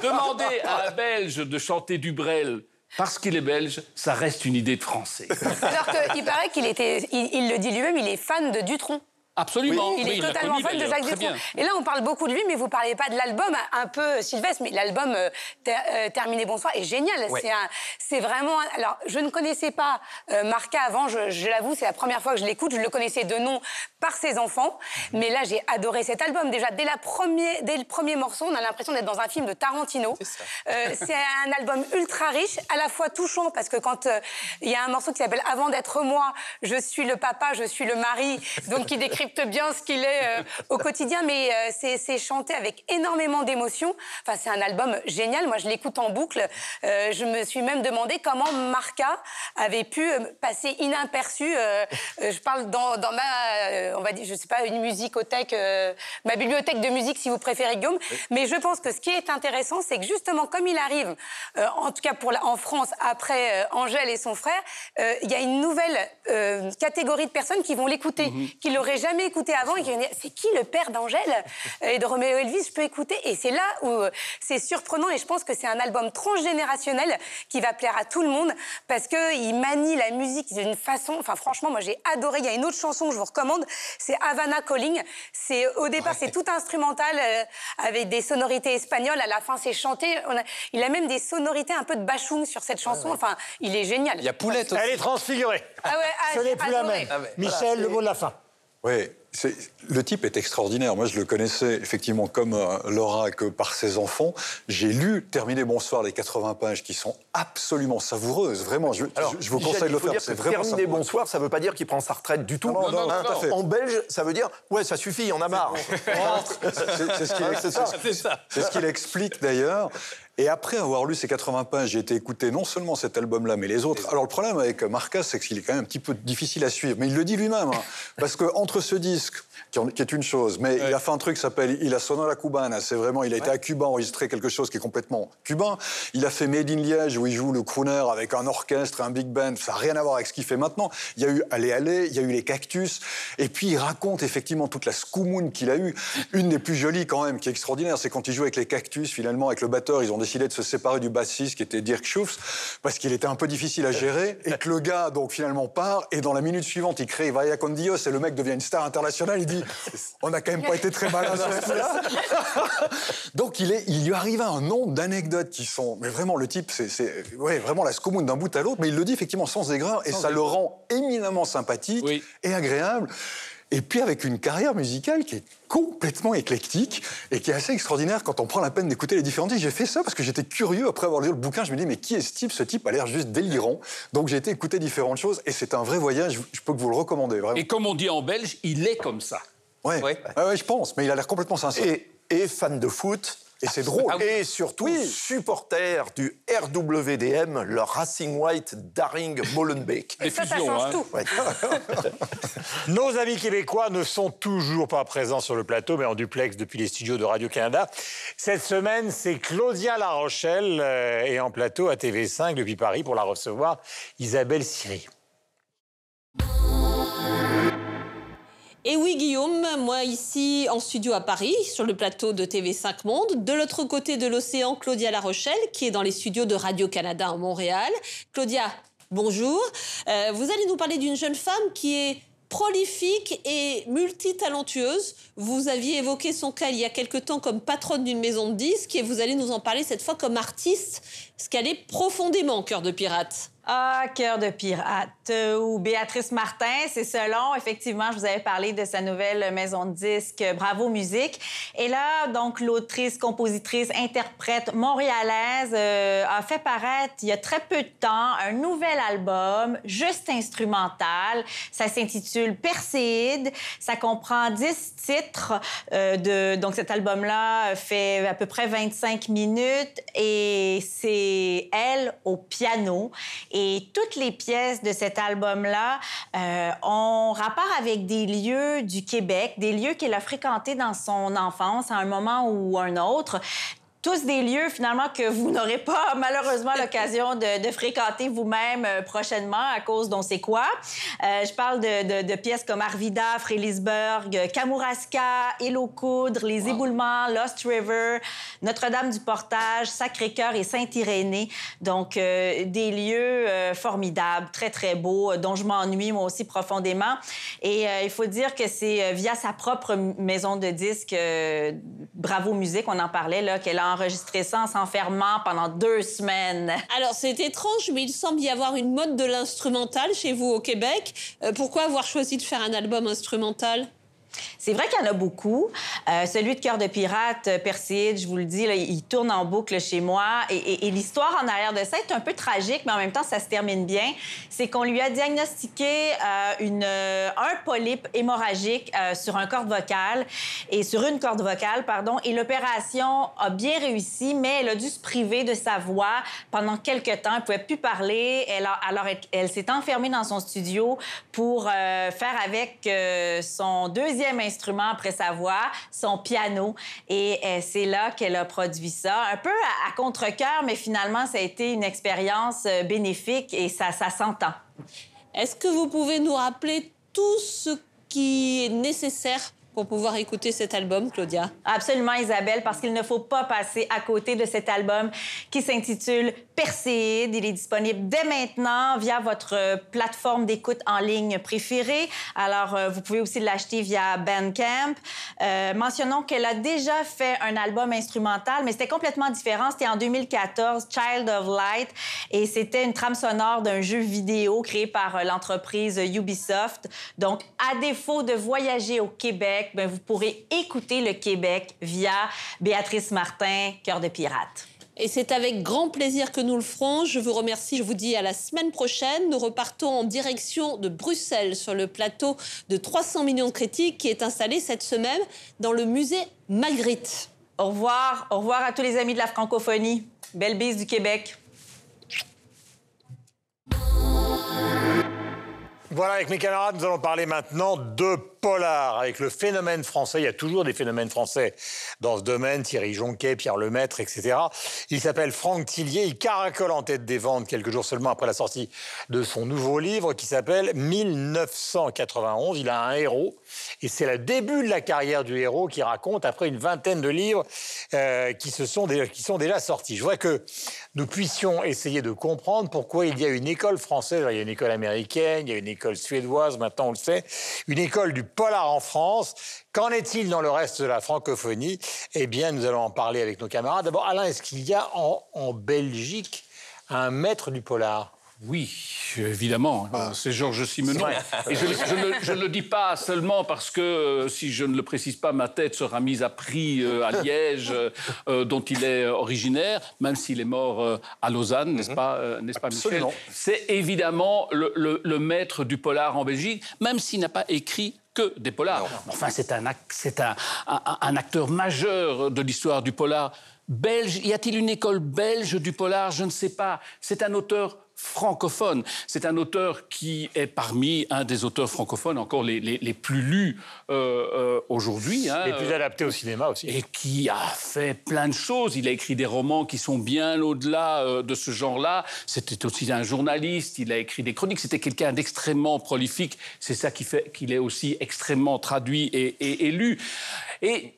Demander à un Belge de chanter du Brel parce qu'il est belge, ça reste une idée de français. Alors qu'il paraît qu'il était, il, il le dit lui-même, il est fan de Dutronc. Absolument. Il Oui, est totalement fan de Jacques Dutronc. Et là, on parle beaucoup de lui, mais vous parlez pas de l'album, un peu Sylvestre, mais l'album euh, Ter- euh, Terminé Bonsoir est génial. Ouais. C'est vraiment. Alors, je ne connaissais pas euh, Marca avant, je, je l'avoue, c'est la première fois que je l'écoute. Je le connaissais de nom par ses enfants. Mhm. Mais là, j'ai adoré cet album. Déjà, dès, la premier, dès le premier morceau, on a l'impression d'être dans un film de Tarantino. C'est ça. Euh, c'est un album ultra riche, à la fois touchant, parce que quand euh, il y a un morceau qui s'appelle Avant d'être moi, je suis le papa, je suis le mari, donc qui décrypte bien ce qu'il est euh, au quotidien, mais euh, c'est- c'est chanté avec énormément d'émotion. Enfin, c'est un album génial. Moi, je l'écoute en boucle. Euh, je me suis même demandé comment Marca avait pu euh, passer inaperçu. euh, euh, je parle dans, dans ma, on va dire, je sais pas, une musicothèque, ma bibliothèque de musique, si vous préférez, Guillaume. Mais je pense que ce qui est intéressant, c'est que justement, comme il arrive, en tout cas pour la- en France, après Angèle et son frère, il y a une nouvelle catégorie de personnes qui vont l'écouter, qui l'auraient jamais écouté avant et qui c'est qui le père d'Angèle et de Roméo Elvis Je peux écouter. Et c'est là où euh, c'est surprenant et je pense que c'est un album transgénérationnel qui va plaire à tout le monde parce que il manie la musique d'une façon. Enfin, franchement, moi j'ai adoré. Il y a une autre chanson que je vous recommande, c'est Havana Calling. C'est au départ c'est tout instrumental euh, avec des sonorités espagnoles. À la fin, c'est chanté. On a- il a même des sonorités un peu de bachung sur cette chanson. Enfin, il est génial. Il y a Poulette aussi. Elle est transfigurée. Ah ouais, ah, Ce n'est plus la adoré. même. Ah ouais. Michel, le mot de la fin. Oui, le type est extraordinaire. Moi, je le connaissais effectivement comme euh, Laura que par ses enfants. J'ai lu Terminer Bonsoir, les 80 pages qui sont absolument savoureuses. Vraiment, je, je- je vous conseille de le faire. C'est vraiment terminer savoureux. bonsoir, ça veut pas dire qu'il prend sa retraite du tout. Non, non, Hein, tout. En belge, ça veut dire ouais, ça suffit, on a marre. C'est ce qu'il explique d'ailleurs. Et après avoir lu ces 80 pages, j'ai été écouter non seulement cet album-là, mais les autres. Alors le problème avec Marcas, c'est qu'il est quand même un petit peu difficile à suivre. Mais il le dit lui-même. hein. parce que entre ce disque, qui, en- qui est une chose, mais il a fait un truc qui s'appelle Il a sonné la cubana. C'est vraiment, il a été à Cuba enregistrer quelque chose qui est complètement cubain. Il a fait Made in Liège, où il joue le crooner avec un orchestre, un big band. Ça n'a rien à voir avec ce qu'il fait maintenant. Il y a eu Allez Allez, il y a eu les Cactus. Et puis il raconte effectivement toute la scoumoune qu'il a eue. Une des plus jolies quand même, qui est extraordinaire, c'est quand il joue avec les Cactus, finalement, avec le batteur, ils ont décidé de se séparer du bassiste qui était Dirk Schufs, parce qu'il était un peu difficile à gérer, et que le gars, donc, finalement, part, et dans la minute suivante, il crée Vaya con Dios, et le mec devient une star internationale, il dit On n'a quand même pas été très malin sur ce coup-là. Donc, il, est, il lui arrive un nombre d'anecdotes qui sont. Mais vraiment, le type, c'est ouais, vraiment la scoumoune d'un bout à l'autre, mais il le dit effectivement sans aigreur, et ça le rend éminemment sympathique Oui. et agréable. Et puis avec une carrière musicale qui est complètement éclectique et qui est assez extraordinaire quand on prend la peine d'écouter les différents disques. J'ai fait ça parce que j'étais curieux après avoir lu le bouquin. Je me dis mais qui est ce type? Ce type a l'air juste délirant. Donc j'ai été écouter différentes choses et c'est un vrai voyage. Je peux que vous le recommander vraiment. Et comme on dit en belge, il est comme ça. Ouais. Ouais. Ouais, ouais, je pense. Mais il a l'air complètement sincère. Et, et fan de foot. Et c'est drôle. Ah Et surtout, supporter du RWDM, le Racing White Daring Molenbeek. Des Ça, ça change hein. tout. Ouais. Nos amis québécois ne sont toujours pas présents sur le plateau, mais en duplex depuis les studios de Radio-Canada. Cette semaine, c'est Claudia La Rochelle euh, et en plateau à TV5 depuis Paris pour la recevoir, Isabelle Siri. Et oui, Guillaume, moi ici en studio à Paris, sur le plateau de TV5 Monde. De l'autre côté de l'océan, Claudia La Rochelle, qui est dans les studios de Radio-Canada à Montréal. Claudia, bonjour. Euh, vous allez nous parler d'une jeune femme qui est prolifique et multitalentueuse. Vous aviez évoqué son cas il y a quelque temps comme patronne d'une maison de disques et vous allez nous en parler cette fois comme artiste, parce qu'elle est profondément cœur de pirate. Ah, cœur de pirate ou Béatrice Martin, c'est selon. Effectivement, je vous avais parlé de sa nouvelle maison de disques Bravo Musique. Et là, donc, l'autrice, compositrice, interprète montréalaise euh, a fait paraître il y a très peu de temps un nouvel album, juste instrumental. Ça s'intitule Perséide. Ça comprend 10 titres. euh, de, donc, cet album-là fait à peu près 25 minutes et c'est elle au piano. Et toutes les pièces de cet album-là euh, ont rapport avec des lieux du Québec, des lieux qu'elle a fréquentés dans son enfance à un moment ou un autre tous des lieux finalement que vous n'aurez pas malheureusement l'occasion de, de fréquenter vous-même euh, prochainement à cause d'on sait quoi. Euh, je parle de, de- de pièces comme Arvida, Frélisburg, euh, Kamouraska, Île-aux-Coudres, Les Éboulements, Lost River, Notre-Dame du Portage, Sacré-Cœur et Saint-Irénée. Donc euh, des lieux euh, formidables, très très beaux, dont je m'ennuie moi aussi profondément. Et il faut dire que c'est via sa propre maison de disques, Bravo Musique, on en parlait là, qu'elle a enregistré ça en s'enfermant pendant deux semaines. Alors, c'est étrange, mais il semble y avoir une mode de l'instrumental chez vous au Québec. Euh, pourquoi avoir choisi de faire un album instrumental? C'est vrai qu'il y en a beaucoup. Euh, celui de Cœur de pirate, euh, Perside, je vous le dis, il tourne en boucle chez moi. Et, l'histoire en arrière de ça est un peu tragique, mais en même temps, ça se termine bien. C'est qu'on lui a diagnostiqué euh, un polype hémorragique sur un corde vocale et sur une corde vocale, pardon. Et l'opération a bien réussi, mais elle a dû se priver de sa voix pendant quelques temps. Elle pouvait plus parler. Alors, elle, s'est enfermée dans son studio pour faire avec son deuxième instrument après sa voix, son piano. Et euh, c'est là qu'elle a produit ça, un peu à, à contre-cœur, mais finalement, ça a été une expérience euh, bénéfique et ça, ça s'entend. Est-ce que vous pouvez nous rappeler tout ce qui est nécessaire pour pouvoir écouter cet album, Claudia? Absolument, Isabelle, parce qu'il ne faut pas passer à côté de cet album qui s'intitule Perséide. Il est disponible dès maintenant via votre plateforme d'écoute en ligne préférée. Alors, euh, vous pouvez aussi l'acheter via Bandcamp. Euh, mentionnons qu'elle a déjà fait un album instrumental, mais c'était complètement différent. C'était en 2014, Child of Light, et c'était une trame sonore d'un jeu vidéo créé par euh, l'entreprise Ubisoft. Donc, à défaut de voyager au Québec, ben, vous pourrez écouter le Québec via Béatrice Martin, Cœur de pirate. Et c'est avec grand plaisir que nous le ferons. Je vous remercie. Je vous dis à la semaine prochaine. Nous repartons en direction de Bruxelles sur le plateau de 300 millions de critiques qui est installé cette semaine dans le musée Magritte. Au revoir. Au revoir à tous les amis de la francophonie. Belle bise du Québec. Voilà, avec mes camarades, nous allons parler maintenant de polar, avec le phénomène français. Il y a toujours des phénomènes français dans ce domaine. Thierry Jonquet, Pierre Lemaître, etc. Il s'appelle Franck Tillier. Il caracole en tête des ventes quelques jours seulement après la sortie de son nouveau livre qui s'appelle 1991. Il a un héros. Et c'est le début de la carrière du héros qui raconte, après une vingtaine de livres euh, qui, se sont déjà, qui sont déjà sortis. Je voudrais que nous puissions essayer de comprendre pourquoi il y a une école française. Il y a une école américaine, il y a une école suédoise, maintenant on le sait, une école du polar en France. Qu'en est-il dans le reste de la francophonie? Eh bien, nous allons en parler avec nos camarades. D'abord, Alain, est-ce qu'il y a en, en Belgique un maître du polar? Oui, évidemment. Ah. C'est Georges Simenon. Et je, je ne, je ne le dis pas seulement parce que, euh, si je ne le précise pas, ma tête sera mise à prix euh, à Liège, euh, dont il est originaire, même s'il est mort euh, à Lausanne, n'est-ce pas, euh, n'est-ce pas Michel? Absolument. C'est évidemment le, le- le maître du polar en Belgique, même s'il n'a pas écrit que des polars. Enfin, c'est un, un- un acteur majeur de l'histoire du polar belge. Y a-t-il une école belge du polar? Je ne sais pas. C'est un auteur francophone. C'est un auteur qui est parmi un des auteurs francophones encore les, les- les plus lus euh, euh, aujourd'hui. hein, Les plus adaptés au cinéma aussi. et qui a fait plein de choses. Il a écrit des romans qui sont bien au-delà euh, de ce genre-là. C'était aussi un journaliste, il a écrit des chroniques. C'était quelqu'un d'extrêmement prolifique. C'est ça qui fait qu'il est aussi extrêmement traduit et, et- et lu. Et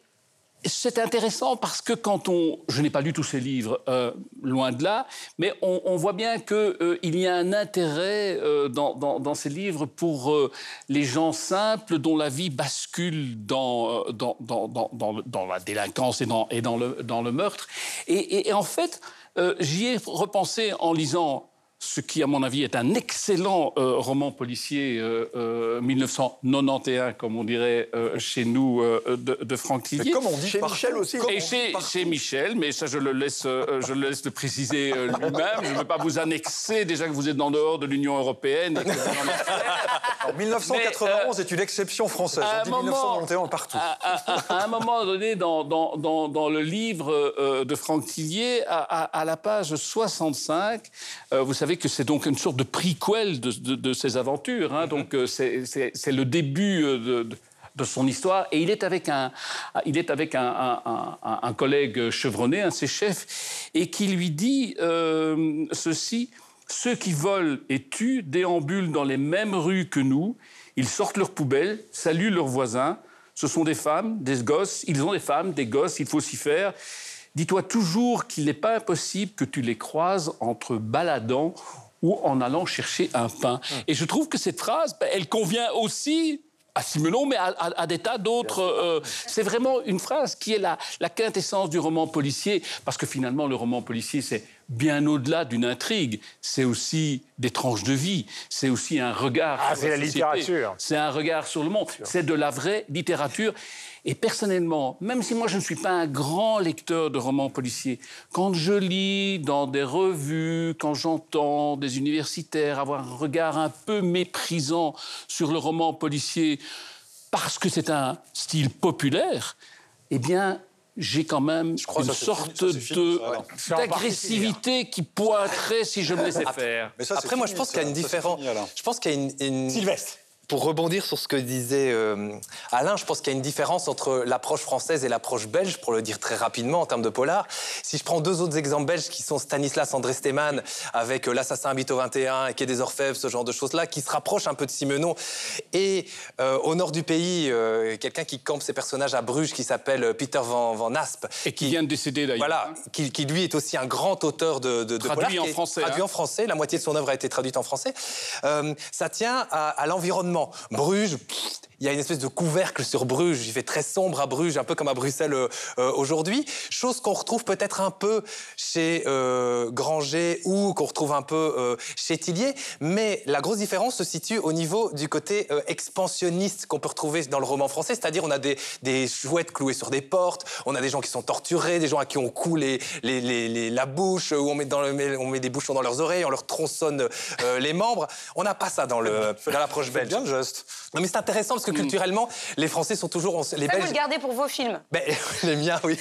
c'est intéressant parce que quand on... Je n'ai pas lu tous ses livres, euh, loin de là, mais on, voit bien qu'il y a un intérêt euh, dans, ces livres pour euh, les gens simples dont la vie bascule dans, euh, la délinquance et dans, le, meurtre. Et, en fait, euh, j'y ai repensé en lisant ce qui, à mon avis, est un excellent euh, roman policier euh, euh, 1991, comme on dirait euh, chez nous, euh, de, de Franck Tillier. Mais comme on dit Chez partout, Michel aussi. Et chez, Michel, mais ça je le laisse, euh, je le laisse le préciser euh, lui-même. Je ne veux pas vous annexer déjà que vous êtes en dehors de l'Union européenne. et que vous en êtes- Alors, 1991 est une exception française. à On un dit moment- 1991 partout. À, à- à un moment donné, dans, dans- dans- dans le livre euh, de Franck Tillier, à, à- à la page 65, euh, vous savez que c'est donc une sorte de prequel de, de- aventures. hein. donc euh, c'est- le début euh, de, de- son histoire. Et il est avec un, il est avec un- un collègue chevronné, un de ses chefs, et qui lui dit euh, ceci. Ceux qui volent et tuent déambulent dans les mêmes rues que nous. Ils sortent leurs poubelles, saluent leurs voisins. Ce sont des femmes, des gosses. Ils ont des femmes, des gosses, il faut s'y faire. Dis-toi toujours qu'il n'est pas impossible que tu les croises entre baladant ou en allant chercher un pain. Et je trouve que cette phrase, ben, elle convient aussi à Simenon, mais à, à- à des tas d'autres. euh, c'est vraiment une phrase qui est la, la quintessence du roman policier, parce que finalement, le roman policier, c'est bien au-delà d'une intrigue. C'est aussi des tranches de vie. C'est aussi un regard. Ah, c'est la littérature. C'est un regard sur le monde. C'est de la vraie littérature. Et personnellement, même si moi je ne suis pas un grand lecteur de romans policiers, quand je lis dans des revues, quand j'entends des universitaires avoir un regard un peu méprisant sur le roman policier parce que c'est un style populaire, eh bien, j'ai quand même crois une sorte d'agressivité qui pointerait si je me laissais faire. Mais ça, c'est Après, moi, je pense qu'il y a une différence. Je pense qu'il y a une, une- Sylvestre. Pour rebondir sur ce que disait euh, Alain, je pense qu'il y a une différence entre l'approche française et l'approche belge, pour le dire très rapidement en termes de polar. Si je prends deux autres exemples belges qui sont Stanislas André Stemann avec euh, L'assassin habite au 21 et Quai des Orfèvres, ce genre de choses-là, qui se rapprochent un peu de Simenon. Et euh, au nord du pays, quelqu'un qui campe ses personnages à Bruges qui s'appelle Peter Van, Van Asp. Et qui vient de décéder d'ailleurs. Voilà, qui, qui, lui est aussi un grand auteur de, de, de traduit polar, en français. Traduit hein. en français, la moitié de son œuvre a été traduite en français. Ça tient à, à l'environnement. Bruges, il y a une espèce de couvercle sur Bruges. Il fait très sombre à Bruges, un peu comme à Bruxelles euh, euh, aujourd'hui. Chose qu'on retrouve peut-être un peu chez euh, Granger ou qu'on retrouve un peu euh, chez Tillier. Mais la grosse différence se situe au niveau du côté expansionniste qu'on peut retrouver dans le roman français. C'est-à-dire, on a des, des, chouettes clouées sur des portes, on a des gens qui sont torturés, des gens à qui on coule les, les, les, la bouche, où on met, dans le, on met des bouchons dans leurs oreilles, on leur tronçonne les membres. On n'a pas ça dans l'approche belge. bien geste. Non, mais c'est intéressant que culturellement, les Français sont toujours. Les Ça, Belges. vous le gardez pour vos films Ben, les miens, oui.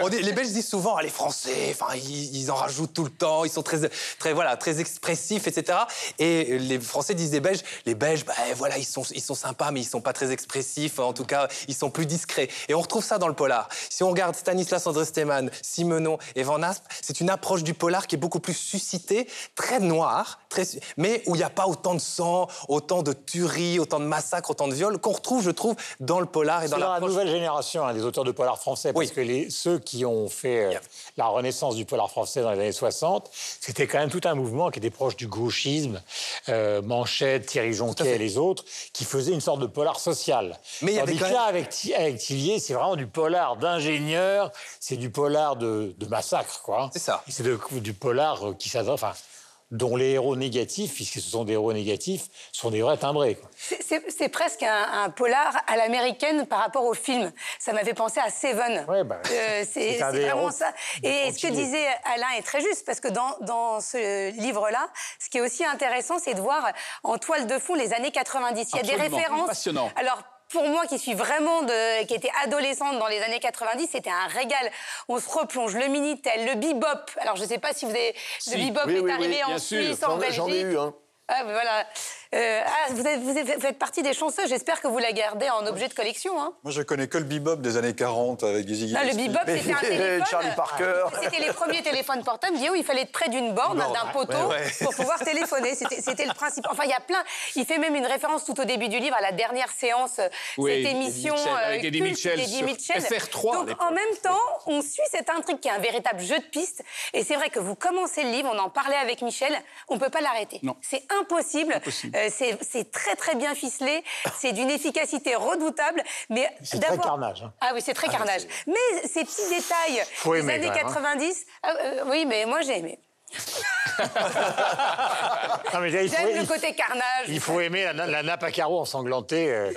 On dit- les Belges disent souvent, ah, les Français, enfin, ils, ils en rajoutent tout le temps, ils sont très, très, voilà, très expressifs, etc. Et les Français disent des Belges, les Belges, ben voilà, ils sont, ils sont sympas, mais ils sont pas très expressifs. En tout cas, ils sont plus discrets. Et on retrouve ça dans le polar. Si on regarde Stanislas André Stemann, Simenon et Van Asp, c'est une approche du polar qui est beaucoup plus suscitée, très noire, très, mais où il n'y a pas autant de sang, autant de tueries, autant de massacres, autant de viols qu'on retrouve, je trouve, dans le polar et dans dans la nouvelle génération hein, des auteurs de polar français, parce Oui. que les, ceux qui ont fait euh, la renaissance du polar français dans les années 60, c'était quand même tout un mouvement qui était proche du gauchisme, euh, Manchette, Thierry Jonquet et les autres, qui faisaient une sorte de polar social. Mais il y avait que là, avec, avec Tillier, c'est vraiment du polar d'ingénieur, c'est du polar de, de massacre, quoi. C'est ça. C'est du polar euh, qui s'adresse, enfin, dont les héros négatifs, puisque ce sont des héros négatifs, sont des vrais timbrés. C'est- presque un, un polar à l'américaine par rapport au film. Ça m'avait pensé à Seven. Ouais, bah, Euh, c'est vraiment héros ça. Et ce que disait Alain est très juste, parce que dans, dans ce livre-là, ce qui est aussi intéressant, c'est de voir en toile de fond les années 90. Il y a des références. Passionnant. Alors, pour moi, qui suis vraiment de, qui était adolescente dans les années 90, c'était un régal. On se replonge, le minitel, le bebop. Alors, je ne sais pas si vous avez, le bebop Oui, est oui, oui, arrivé en. Suisse, en ai- j'en ai Belgique. eu un. Ah, ben voilà. Euh, ah, vous, êtes- vous êtes- vous faites partie des chanceux. J'espère que vous la gardez en objet de collection. Hein. Moi, je connais que le bebop des années 40 avec Dizzy Non, le bebop, c'était un téléphone. Charlie Parker. C'était les premiers téléphones portables. Guillaume, il fallait être près d'une borne, d'un poteau, pour pouvoir téléphoner. C'était le principe. Enfin, il y a plein. Il fait même une référence tout au début du livre à la dernière séance, euh, Oui, cette émission Eddie Mitchell, euh, avec Eddie culte Mitchell d'Eddie sur Mitchell. FR3 à Donc, l'époque. en même temps, on suit cette intrigue qui est un véritable jeu de piste. Et c'est vrai que vous commencez le livre, on en parlait avec Michel, on peut pas l'arrêter. Non. C'est impossible. Euh, c'est c'est très très bien ficelé. C'est d'une efficacité redoutable. Mais C'est très carnage, hein. Ah oui, c'est très carnage. Mais ces petits détails des années quand même, hein. 90, ah, euh, oui, mais moi j'ai aimé. Non, mais là, il faut- J'aime le il- côté carnage. Il faut aimer la, la nappe à carreaux ensanglantée. euh,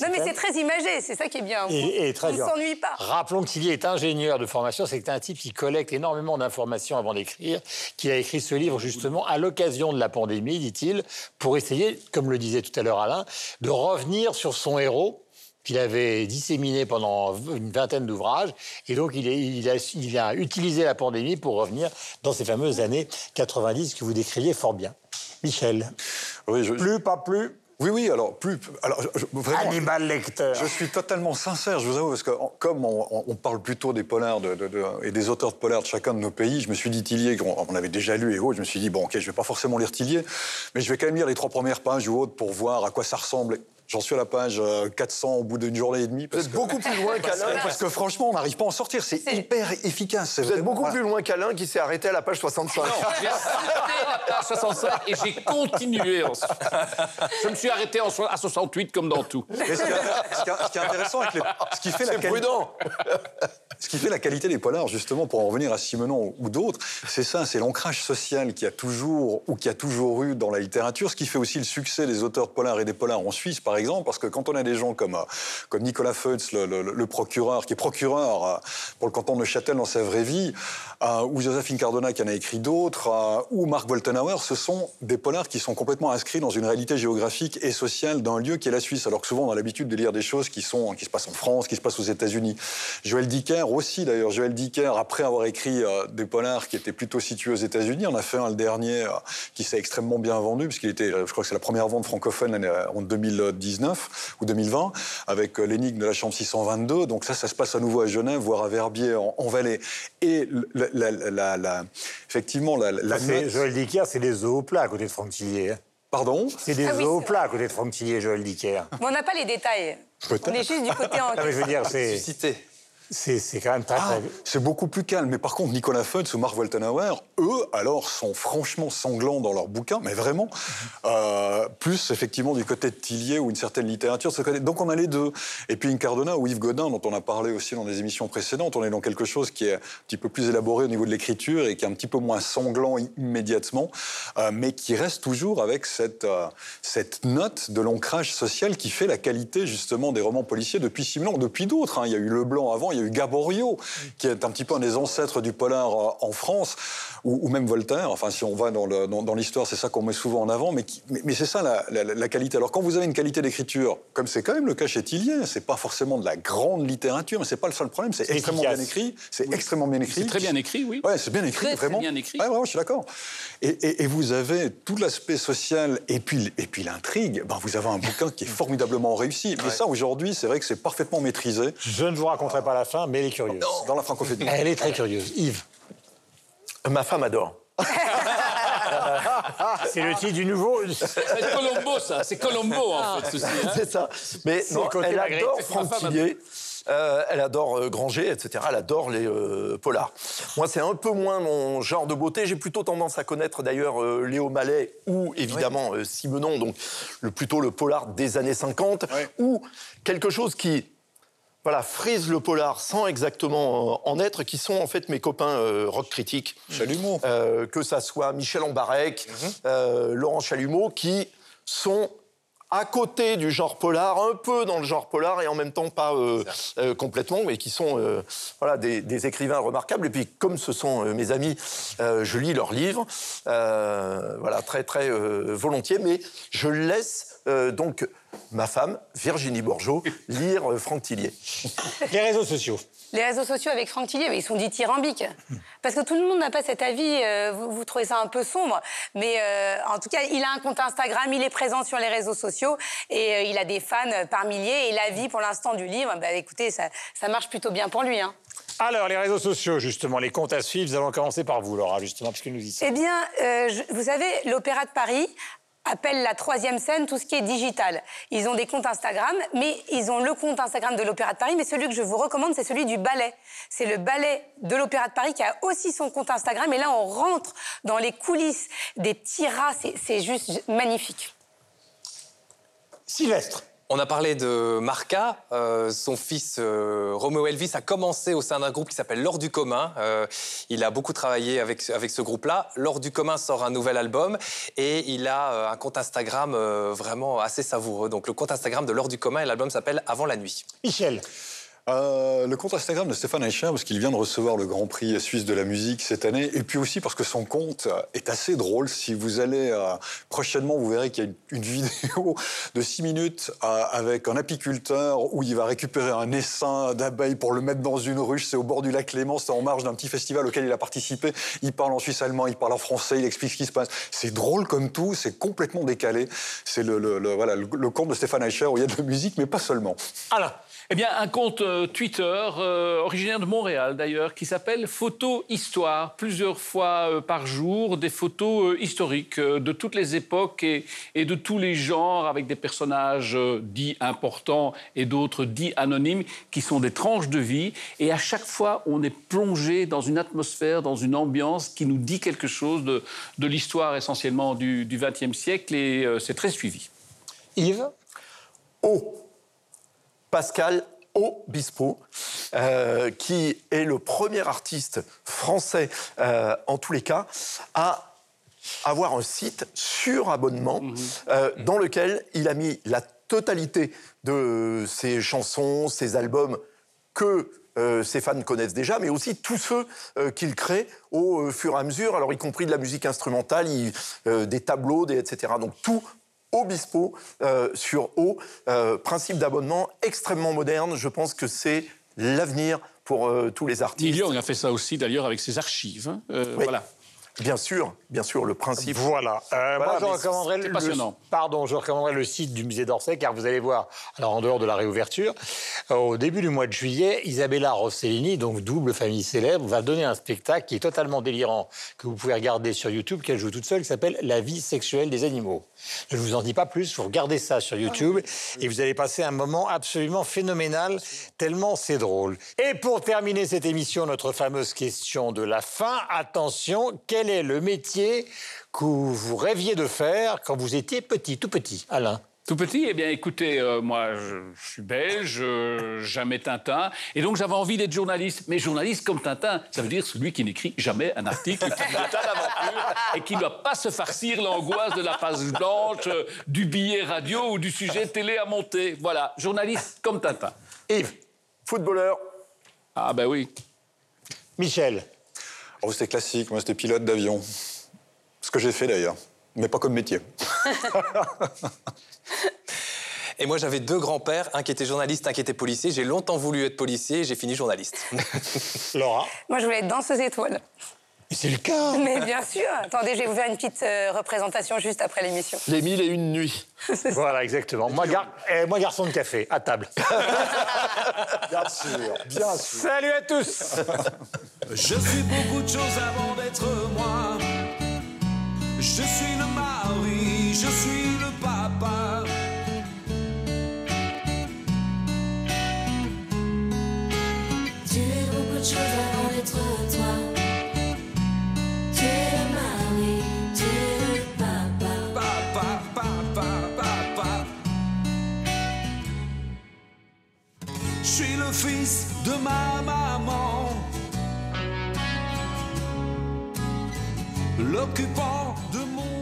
Non, mais c'est très imagé, c'est ça qui est bien. et, et très on ne s'ennuie pas. Rappelons qu'il est ingénieur de formation, c'est un type qui collecte énormément d'informations avant d'écrire, qui a écrit ce livre justement à l'occasion de la pandémie, dit-il, pour essayer, comme le disait tout à l'heure Alain, de revenir sur son héros qu'il avait disséminé pendant une vingtaine d'ouvrages. Et donc, il, est- il a, il a utilisé la pandémie pour revenir dans ces fameuses années 90 que vous décriviez fort bien. Michel, Oui, je- plus, pas plus, oui, oui, alors, plus. Alors, je- je- vraiment, Hannibal Lecter. Je suis totalement sincère, je vous avoue, parce que comme on, on- on parle plutôt des polars de- de- de- et des auteurs de polars de chacun de nos pays, je me suis dit Tillier, qu'on on avait déjà lu et autres, je me suis dit, bon, ok, je vais pas forcément lire Tillier, mais je vais quand même lire les trois premières pages ou autres pour voir à quoi ça ressemble. J'en suis à la page euh, 400 au bout d'une journée et demie. Vous Parce êtes que, beaucoup plus loin qu'Alain. parce que franchement, on n'arrive pas à en sortir. C'est hyper efficace. c'est Vous êtes beaucoup voilà. plus loin qu'Alain qui s'est arrêté à la page 65. J'ai arrêté la page 65 et j'ai continué ensuite. Je me suis arrêté en so- à 68 comme dans tout. Ce, qui est, ce qui est- ce qui est intéressant avec les, ce qui fait la C'est quali- prudent. Ce qui fait la qualité des polars, justement, pour en revenir à Simenon ou d'autres, c'est ça, c'est l'ancrage social qui a toujours ou qui a toujours eu dans la littérature, ce qui fait aussi le succès des auteurs de polars et des polars en Suisse, par exemple, parce que quand on a des gens comme, euh, Nicolas Feutz, le, procureur, qui est procureur euh, pour le canton de Neuchâtel dans sa vraie vie, euh, ou Joséphine Cardona qui en a écrit d'autres, ou Marc Woltenhauer, ce sont des polars qui sont complètement inscrits dans une réalité géographique et sociale d'un lieu qui est la Suisse, alors que souvent on a l'habitude de lire des choses qui, se passent en France, qui se passent aux États-Unis. Joël Dicker aussi, d'ailleurs, Joël Dicker, après avoir écrit des polars qui étaient plutôt situés aux États-Unis, en a fait un le dernier qui s'est extrêmement bien vendu, puisqu'il était, je crois que c'est la première vente francophone en 2019 ou 2020, avec euh, l'énigme de la chambre 622. Donc ça, ça se passe à nouveau à Genève, voire à Verbier en, en Valais. Et la, la- la- la- effectivement, la, la note- Joël Dicker, c'est des œufs au plat à côté de Franck Tillier. hein. Pardon? C'est des Ah oui, œufs au plat à côté de Franck Tillier, Joël Dicker. Mais on n'a pas les détails. On est juste du côté en Non, mais je veux dire, c'est. C'est- quand même très, Ah, très... c'est beaucoup plus calme. Mais par contre, Nicolas Feutz ou Marc Woltenhauer, eux, alors, sont franchement sanglants dans leurs bouquins, mais vraiment. Euh, plus, effectivement, du côté de Tillier ou une certaine littérature. Donc, on a les deux. Et puis, une Cardona ou Yves Godin, dont on a parlé aussi dans des émissions précédentes, on est dans quelque chose qui est un petit peu plus élaboré au niveau de l'écriture et qui est un petit peu moins sanglant immédiatement, euh, mais qui reste toujours avec cette, euh, cette note de l'ancrage social qui fait la qualité, justement, des romans policiers depuis Simenon, depuis d'autres. hein. Il y a eu Leblanc avant, il y a eu Gaborio, qui est un petit peu un des ancêtres du polar euh, en France, ou, ou même Voltaire. Enfin, si on va dans le- dans dans l'histoire, c'est ça qu'on met souvent en avant, mais, qui- mais, mais c'est ça la, la- la qualité. Alors, quand vous avez une qualité d'écriture, comme c'est quand même le cas chez Tillier, c'est pas forcément de la grande littérature, mais c'est pas le seul problème, c'est extrêmement efficace. bien écrit, c'est extrêmement bien écrit. C'est très bien écrit, oui. Ouais, c'est bien écrit, Très, très vraiment. bien écrit. Ouais, vraiment, je suis d'accord. Et, et- et vous avez tout l'aspect social et puis, et puis l'intrigue. Ben, vous avez un bouquin qui est formidablement réussi. Mais ça, aujourd'hui, c'est vrai que c'est parfaitement maîtrisé Je ne vous raconterai pas la fin, mais elle est curieuse. dans la francophonie. Elle est très curieuse. Yves, Ma femme adore. c'est le titre du nouveau... C'est Colombo, ça. C'est Colombo, en fait, ceci. hein. C'est ça. Mais non, elle adore Franck euh, elle adore euh, Granger, etc. Elle adore les euh, polars. Moi, c'est un peu moins mon genre de beauté. J'ai plutôt tendance à connaître d'ailleurs euh, Léo Mallet ou évidemment euh, Simenon, donc le, plutôt le polar des années 50, ou quelque chose qui voilà, frise le polar sans exactement euh, en être, qui sont en fait mes copains euh, rock critiques. Chalumeau. Euh, que ça soit Michel Ambarek, Mhm. euh, Laurent Chalumeau, qui sont à côté du genre polar, un peu dans le genre polar et en même temps pas complètement, mais qui sont voilà, des, des écrivains remarquables. Et puis, comme ce sont mes amis, je lis leurs livres, voilà, très très volontiers, mais je laisse donc ma femme, Virginie Bourgeot, lire euh, Franck Tillier. Les réseaux sociaux. Les réseaux sociaux avec Franck Tillier, mais ils sont dithyrambiques. Parce que tout le monde n'a pas cet avis. euh, vous, vous trouvez ça un peu sombre. Mais euh, en tout cas, il a un compte Instagram, il est présent sur les réseaux sociaux et euh, il a des fans par milliers. Et l'avis pour l'instant du livre, bah, écoutez, ça, ça marche plutôt bien pour lui. hein. Alors, les réseaux sociaux, justement, les comptes à suivre, nous allons commencer par vous, Laura, justement, puisque nous y sommes. Eh bien, euh, je- vous savez, l'Opéra de Paris appelle la troisième scène tout ce qui est digital. Ils ont des comptes Instagram, mais ils ont le compte Instagram de l'Opéra de Paris, mais celui que je vous recommande, c'est celui du ballet. C'est le ballet de l'Opéra de Paris qui a aussi son compte Instagram, et là, on rentre dans les coulisses des tiras, c'est- c'est juste magnifique. Sylvestre. On a parlé de Marca. Euh, son fils euh, Roméo Elvis a commencé au sein d'un groupe qui s'appelle L'Or du commun. Euh, il a beaucoup travaillé avec, avec ce groupe-là. L'Or du commun sort un nouvel album et il a euh, un compte Instagram vraiment assez savoureux. Donc le compte Instagram de L'Or du commun et l'album s'appelle Avant la nuit. Michel. Euh, le compte Instagram de Stéphane Eicher, parce qu'il vient de recevoir le Grand Prix suisse de la musique cette année, et puis aussi parce que son compte est assez drôle. Si vous allez euh, prochainement, vous verrez qu'il y a une, vidéo de 6 minutes euh, avec un apiculteur où il va récupérer un essaim d'abeilles pour le mettre dans une ruche. C'est au bord du lac Léman, c'est en marge d'un petit festival auquel il a participé. Il parle en suisse allemand, il parle en français, il explique ce qui se passe. C'est drôle comme tout, c'est complètement décalé. C'est le, voilà, le, compte de Stéphane Eicher où il y a de la musique, mais pas seulement. Eh bien, un compte euh, Twitter, euh, originaire de Montréal d'ailleurs, qui s'appelle Photo Histoire. Plusieurs fois euh, par jour, des photos euh, historiques euh, de toutes les époques et, et de tous les genres, avec des personnages euh, dits importants et d'autres dits anonymes, qui sont des tranches de vie. Et à chaque fois, on est plongé dans une atmosphère, dans une ambiance qui nous dit quelque chose de, de l'histoire essentiellement du XXe siècle. Et euh, c'est très suivi. Yves? O. Pascal Obispo, euh, qui est le premier artiste français, euh, en tous les cas, à avoir un site sur abonnement euh, dans lequel il a mis la totalité de ses chansons, ses albums que euh, ses fans connaissent déjà, mais aussi tous ceux euh, qu'il crée au euh, fur et à mesure, alors y compris de la musique instrumentale, il- des tableaux, des, etc. Donc tout Obispo euh, sur O, euh, principe d'abonnement extrêmement moderne. Je pense que c'est l'avenir pour euh, tous les artistes. Young a fait ça aussi d'ailleurs avec ses archives. hein. Euh, Oui. Voilà. Bien sûr, bien sûr, le principe. Voilà. Euh, Voilà, moi, je recommanderais c'est le, passionnant. pardon, je recommanderais le site du musée d'Orsay, car vous allez voir, alors en dehors de la réouverture, euh, au début du mois de juillet, Isabella Rossellini, donc double famille célèbre, va donner un spectacle qui est totalement délirant, que vous pouvez regarder sur YouTube, qu'elle joue toute seule, qui s'appelle La vie sexuelle des animaux. Je ne vous en dis pas plus, vous regardez ça sur YouTube et vous allez passer un moment absolument phénoménal, tellement c'est drôle. Et pour terminer cette émission, notre fameuse question de la fin, attention, quel est le métier que vous rêviez de faire quand vous étiez petit, tout petit, Alain? Tout petit, eh bien, écoutez, euh, moi, je, je suis belge, euh, jamais Tintin, et donc j'avais envie d'être journaliste. Mais journaliste comme Tintin, ça veut dire celui qui n'écrit jamais un article, qui fait des tas d'aventures, et qui ne doit pas se farcir l'angoisse de la page blanche, euh, du billet radio ou du sujet télé à monter. Voilà, journaliste comme Tintin. Yves? Footballeur, Ah ben oui. Michel? Oh, c'était classique, moi c'était pilote d'avion. Ce que j'ai fait d'ailleurs, mais pas comme métier. Et moi, j'avais deux grands-pères, un qui était journaliste, un qui était policier. J'ai longtemps voulu être policier et j'ai fini journaliste. Laura? Moi, je voulais être danseuse étoile. Mais c'est le cas Mais bien sûr. Attendez, je vais vous faire une petite euh, représentation juste après l'émission. les mille et une nuits. Voilà, exactement. Moi, gar- eh, moi, garçon de café, à table. Bien sûr, bien sûr. Salut à tous Je suis beaucoup de choses avant d'être moi. Je suis le mari, je suis le papa. Le fils de ma maman. L'occupant de mon